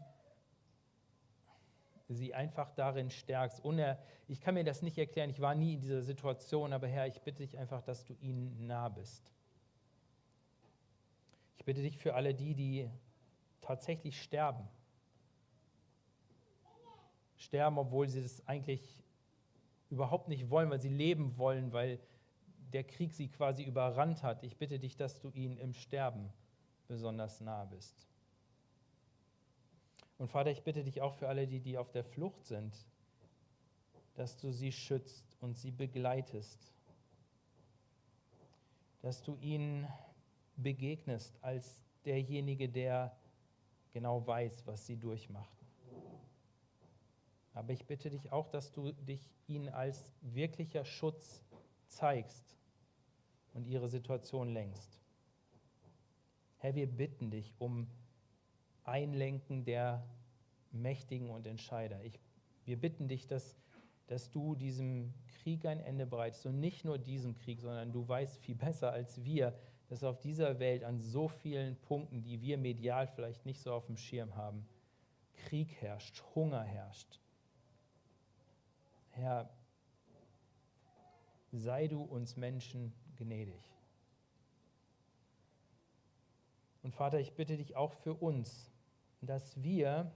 sie einfach darin stärkst. Uner ich kann mir das nicht erklären, ich war nie in dieser Situation, aber Herr, ich bitte dich einfach, dass du ihnen nah bist. Ich bitte dich für alle die, die tatsächlich sterben. Sterben, obwohl sie es eigentlich überhaupt nicht wollen, weil sie leben wollen, weil der Krieg sie quasi überrannt hat. Ich bitte dich, dass du ihnen im Sterben besonders nah bist. Und Vater, ich bitte dich auch für alle, die, die auf der Flucht sind, dass du sie schützt und sie begleitest, dass du ihnen begegnest als derjenige, der genau weiß, was sie durchmachten. Aber ich bitte dich auch, dass du dich ihnen als wirklicher Schutz zeigst und ihre Situation lenkst. Herr, wir bitten dich um Einlenken der Mächtigen und Entscheider. Ich, wir bitten dich, dass, dass du diesem Krieg ein Ende bereitest und nicht nur diesem Krieg, sondern du weißt viel besser als wir, dass auf dieser Welt an so vielen Punkten, die wir medial vielleicht nicht so auf dem Schirm haben, Krieg herrscht, Hunger herrscht. Herr, sei du uns Menschen gnädig. Und Vater, ich bitte dich auch für uns, dass wir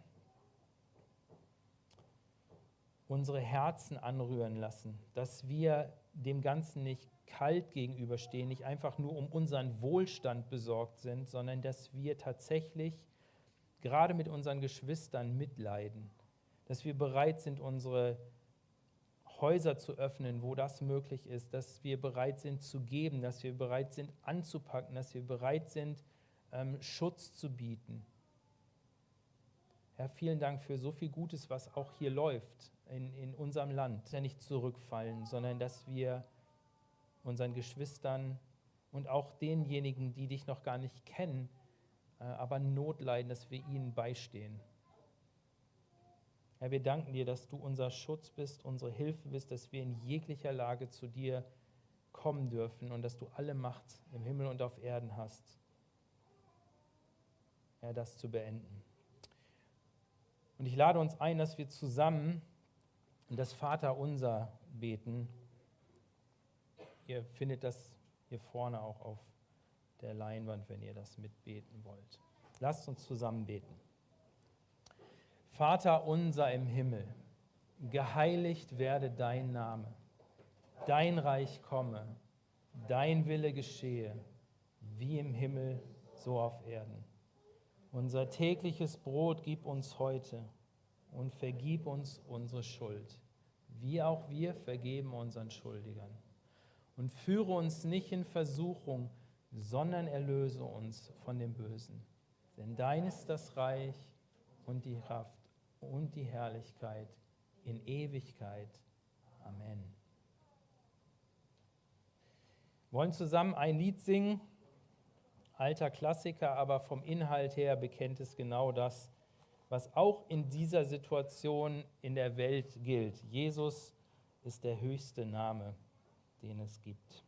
unsere Herzen anrühren lassen, dass wir dem Ganzen nicht kalt gegenüberstehen, nicht einfach nur um unseren Wohlstand besorgt sind, sondern dass wir tatsächlich gerade mit unseren Geschwistern mitleiden, dass wir bereit sind, unsere Häuser zu öffnen, wo das möglich ist, dass wir bereit sind zu geben, dass wir bereit sind anzupacken, dass wir bereit sind, ähm, Schutz zu bieten. Herr, vielen Dank für so viel Gutes, was auch hier läuft in, in unserem Land. Dass wir nicht zurückfallen, sondern dass wir unseren Geschwistern und auch denjenigen, die dich noch gar nicht kennen, äh, aber Not leiden, dass wir ihnen beistehen. Herr, wir danken dir, dass du unser Schutz bist, unsere Hilfe bist, dass wir in jeglicher Lage zu dir kommen dürfen und dass du alle Macht im Himmel und auf Erden hast. Herr, das zu beenden. Und ich lade uns ein, dass wir zusammen das Vaterunser beten. Ihr findet das hier vorne auch auf der Leinwand, wenn ihr das mitbeten wollt. Lasst uns zusammen beten. Vater unser im Himmel, geheiligt werde dein Name, dein Reich komme, dein Wille geschehe, wie im Himmel, so auf Erden. Unser tägliches Brot gib uns heute und vergib uns unsere Schuld, wie auch wir vergeben unseren Schuldigern. Und führe uns nicht in Versuchung, sondern erlöse uns von dem Bösen. Denn dein ist das Reich und die Kraft und die Herrlichkeit in Ewigkeit. Amen. Wir wollen zusammen ein Lied singen, alter Klassiker, aber vom Inhalt her bekennt es genau das, was auch in dieser Situation in der Welt gilt. Jesus ist der höchste Name, den es gibt.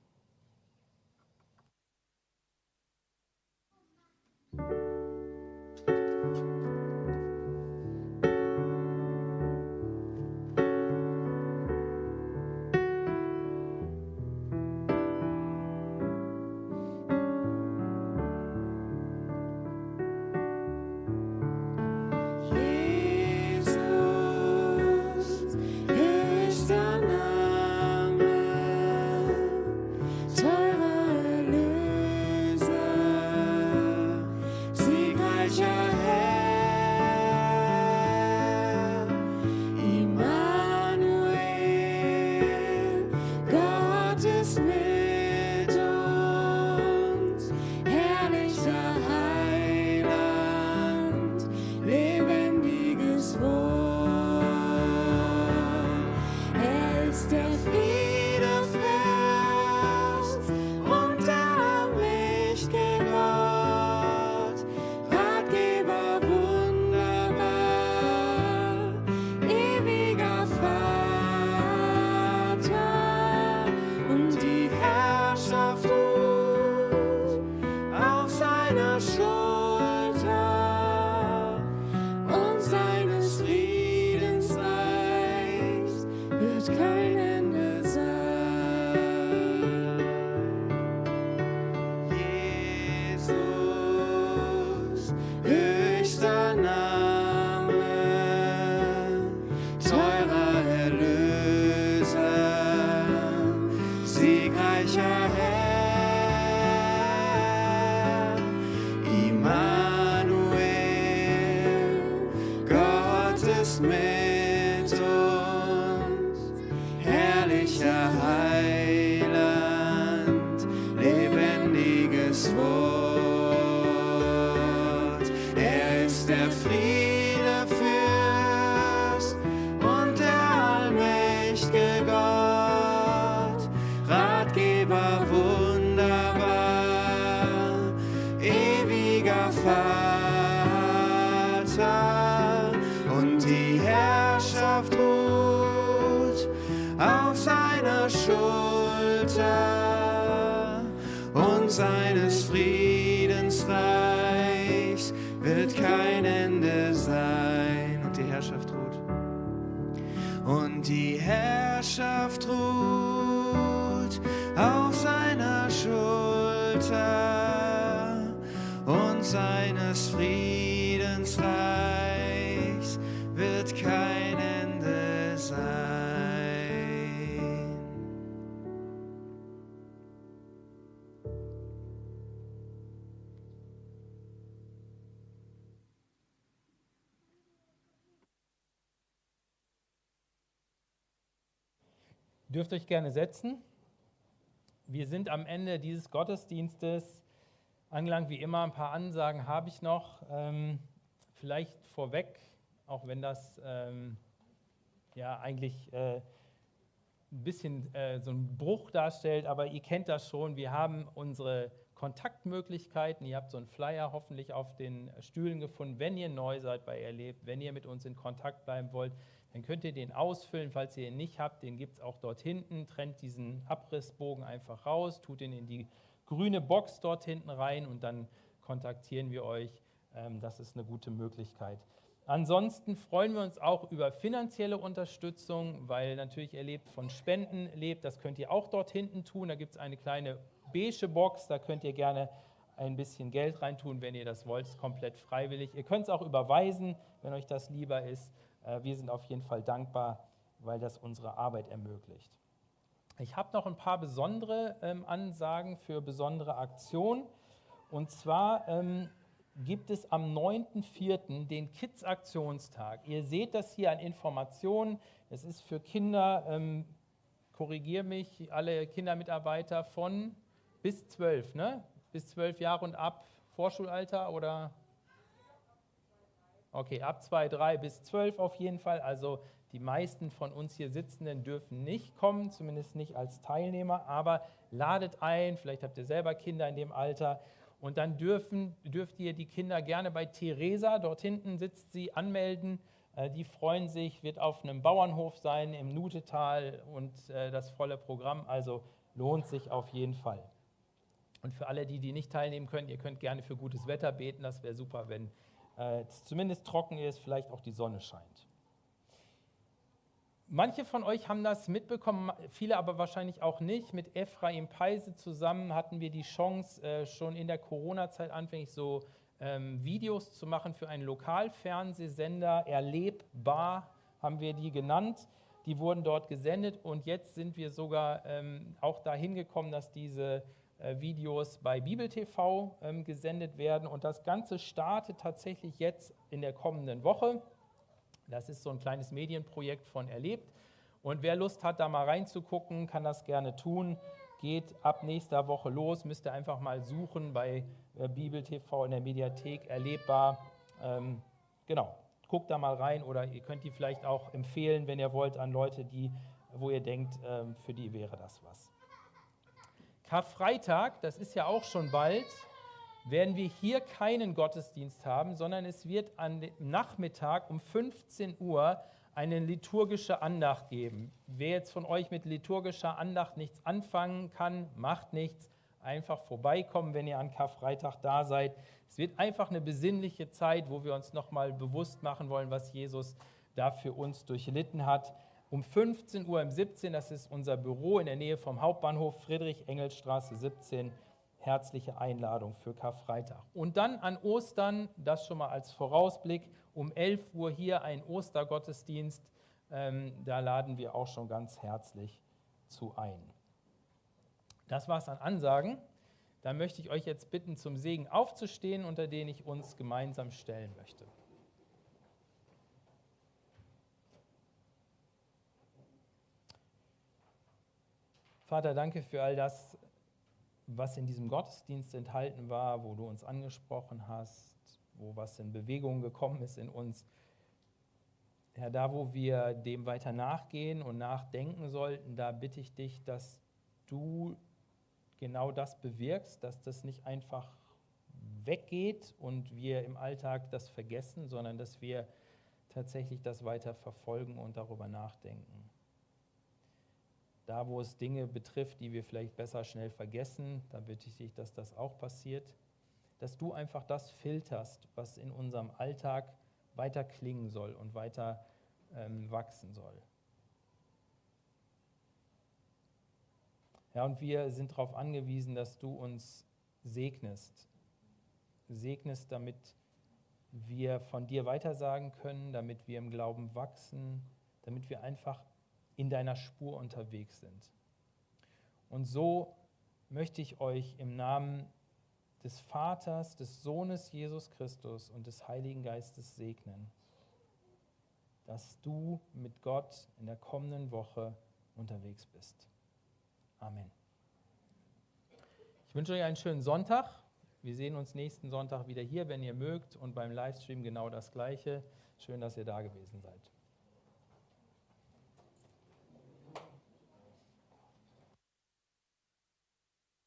Dürft euch gerne setzen. Wir sind am Ende dieses Gottesdienstes angelangt. Wie immer, ein paar Ansagen habe ich noch. Ähm, vielleicht vorweg, auch wenn das ähm, ja eigentlich äh, ein bisschen äh, so einen Bruch darstellt, aber ihr kennt das schon. Wir haben unsere Kontaktmöglichkeiten. Ihr habt so einen Flyer hoffentlich auf den Stühlen gefunden. Wenn ihr neu seid bei Erlebt, wenn ihr mit uns in Kontakt bleiben wollt, dann könnt ihr den ausfüllen. Falls ihr ihn nicht habt, den gibt es auch dort hinten. Trennt diesen Abrissbogen einfach raus, tut ihn in die grüne Box dort hinten rein und dann kontaktieren wir euch. Ähm, das ist eine gute Möglichkeit. Ansonsten freuen wir uns auch über finanzielle Unterstützung, weil natürlich ihr lebt von Spenden lebt. Das könnt ihr auch dort hinten tun. Da gibt es eine kleine beige Box, da könnt ihr gerne ein bisschen Geld reintun, wenn ihr das wollt, ist komplett freiwillig. Ihr könnt es auch überweisen, wenn euch das lieber ist. Äh, wir sind auf jeden Fall dankbar, weil das unsere Arbeit ermöglicht. Ich habe noch ein paar besondere ähm, Ansagen für besondere Aktionen. Und zwar ähm, gibt es am 9.4. den Kids-Aktionstag. Ihr seht das hier an Informationen. Es ist für Kinder, ähm, korrigiere mich, alle Kindermitarbeiter von bis 12, ne? Bis 12 Jahre und ab Vorschulalter oder Okay, ab 2, 3 bis 12 auf jeden Fall. Also die meisten von uns hier Sitzenden dürfen nicht kommen, zumindest nicht als Teilnehmer, aber ladet ein, vielleicht habt ihr selber Kinder in dem Alter. Und dann dürfen, dürft ihr die Kinder gerne bei Theresa, dort hinten sitzt sie, anmelden. Äh, die freuen sich, wird auf einem Bauernhof sein im Nutetal und äh, das volle Programm. Also lohnt sich auf jeden Fall. Und für alle, die, die nicht teilnehmen können, ihr könnt gerne für gutes Wetter beten. Das wäre super, wenn äh, zumindest trocken ist, vielleicht auch die Sonne scheint. Manche von euch haben das mitbekommen, viele aber wahrscheinlich auch nicht. Mit Ephraim Peise zusammen hatten wir die Chance, äh, schon in der Corona-Zeit anfänglich so ähm, Videos zu machen für einen Lokalfernsehsender. Erlebbar haben wir die genannt. Die wurden dort gesendet und jetzt sind wir sogar ähm, auch dahin gekommen, dass diese Videos bei Bibel TV ähm, gesendet werden. Und das Ganze startet tatsächlich jetzt in der kommenden Woche. Das ist so ein kleines Medienprojekt von Erlebt. Und wer Lust hat, da mal reinzugucken, kann das gerne tun. Geht ab nächster Woche los. Müsst ihr einfach mal suchen bei äh, Bibel TV in der Mediathek erlebbar. Ähm, genau, guckt da mal rein oder ihr könnt die vielleicht auch empfehlen, wenn ihr wollt, an Leute, die, wo ihr denkt, ähm, für die wäre das was. Karfreitag, das ist ja auch schon bald, werden wir hier keinen Gottesdienst haben, sondern es wird am Nachmittag um 15 Uhr eine liturgische Andacht geben. Wer jetzt von euch mit liturgischer Andacht nichts anfangen kann, macht nichts. Einfach vorbeikommen, wenn ihr an Karfreitag da seid. Es wird einfach eine besinnliche Zeit, wo wir uns nochmal bewusst machen wollen, was Jesus da für uns durchlitten hat um 15 Uhr im 17, das ist unser Büro in der Nähe vom Hauptbahnhof Friedrich-Engels-Straße 17. Herzliche Einladung für Karfreitag. Und dann an Ostern, das schon mal als Vorausblick, um 11 Uhr hier ein Ostergottesdienst. Ähm, da laden wir auch schon ganz herzlich zu ein. Das war es an Ansagen. Da möchte ich euch jetzt bitten, zum Segen aufzustehen, unter den ich uns gemeinsam stellen möchte. Vater, danke für all das, was in diesem Gottesdienst enthalten war, wo du uns angesprochen hast, wo was in Bewegung gekommen ist in uns. Herr, da wo wir dem weiter nachgehen und nachdenken sollten, da bitte ich dich, dass du genau das bewirkst, dass das nicht einfach weggeht und wir im Alltag das vergessen, sondern dass wir tatsächlich das weiter verfolgen und darüber nachdenken. Da, wo es Dinge betrifft, die wir vielleicht besser schnell vergessen, da bitte ich dich, dass das auch passiert. Dass du einfach das filterst, was in unserem Alltag weiter klingen soll und weiter ähm, wachsen soll. Ja, und wir sind darauf angewiesen, dass du uns segnest. Segnest, damit wir von dir weitersagen können, damit wir im Glauben wachsen, damit wir einfach in deiner Spur unterwegs sind. Und so möchte ich euch im Namen des Vaters, des Sohnes Jesus Christus und des Heiligen Geistes segnen, dass du mit Gott in der kommenden Woche unterwegs bist. Amen. Ich wünsche euch einen schönen Sonntag. Wir sehen uns nächsten Sonntag wieder hier, wenn ihr mögt, und beim Livestream genau das Gleiche. Schön, dass ihr da gewesen seid.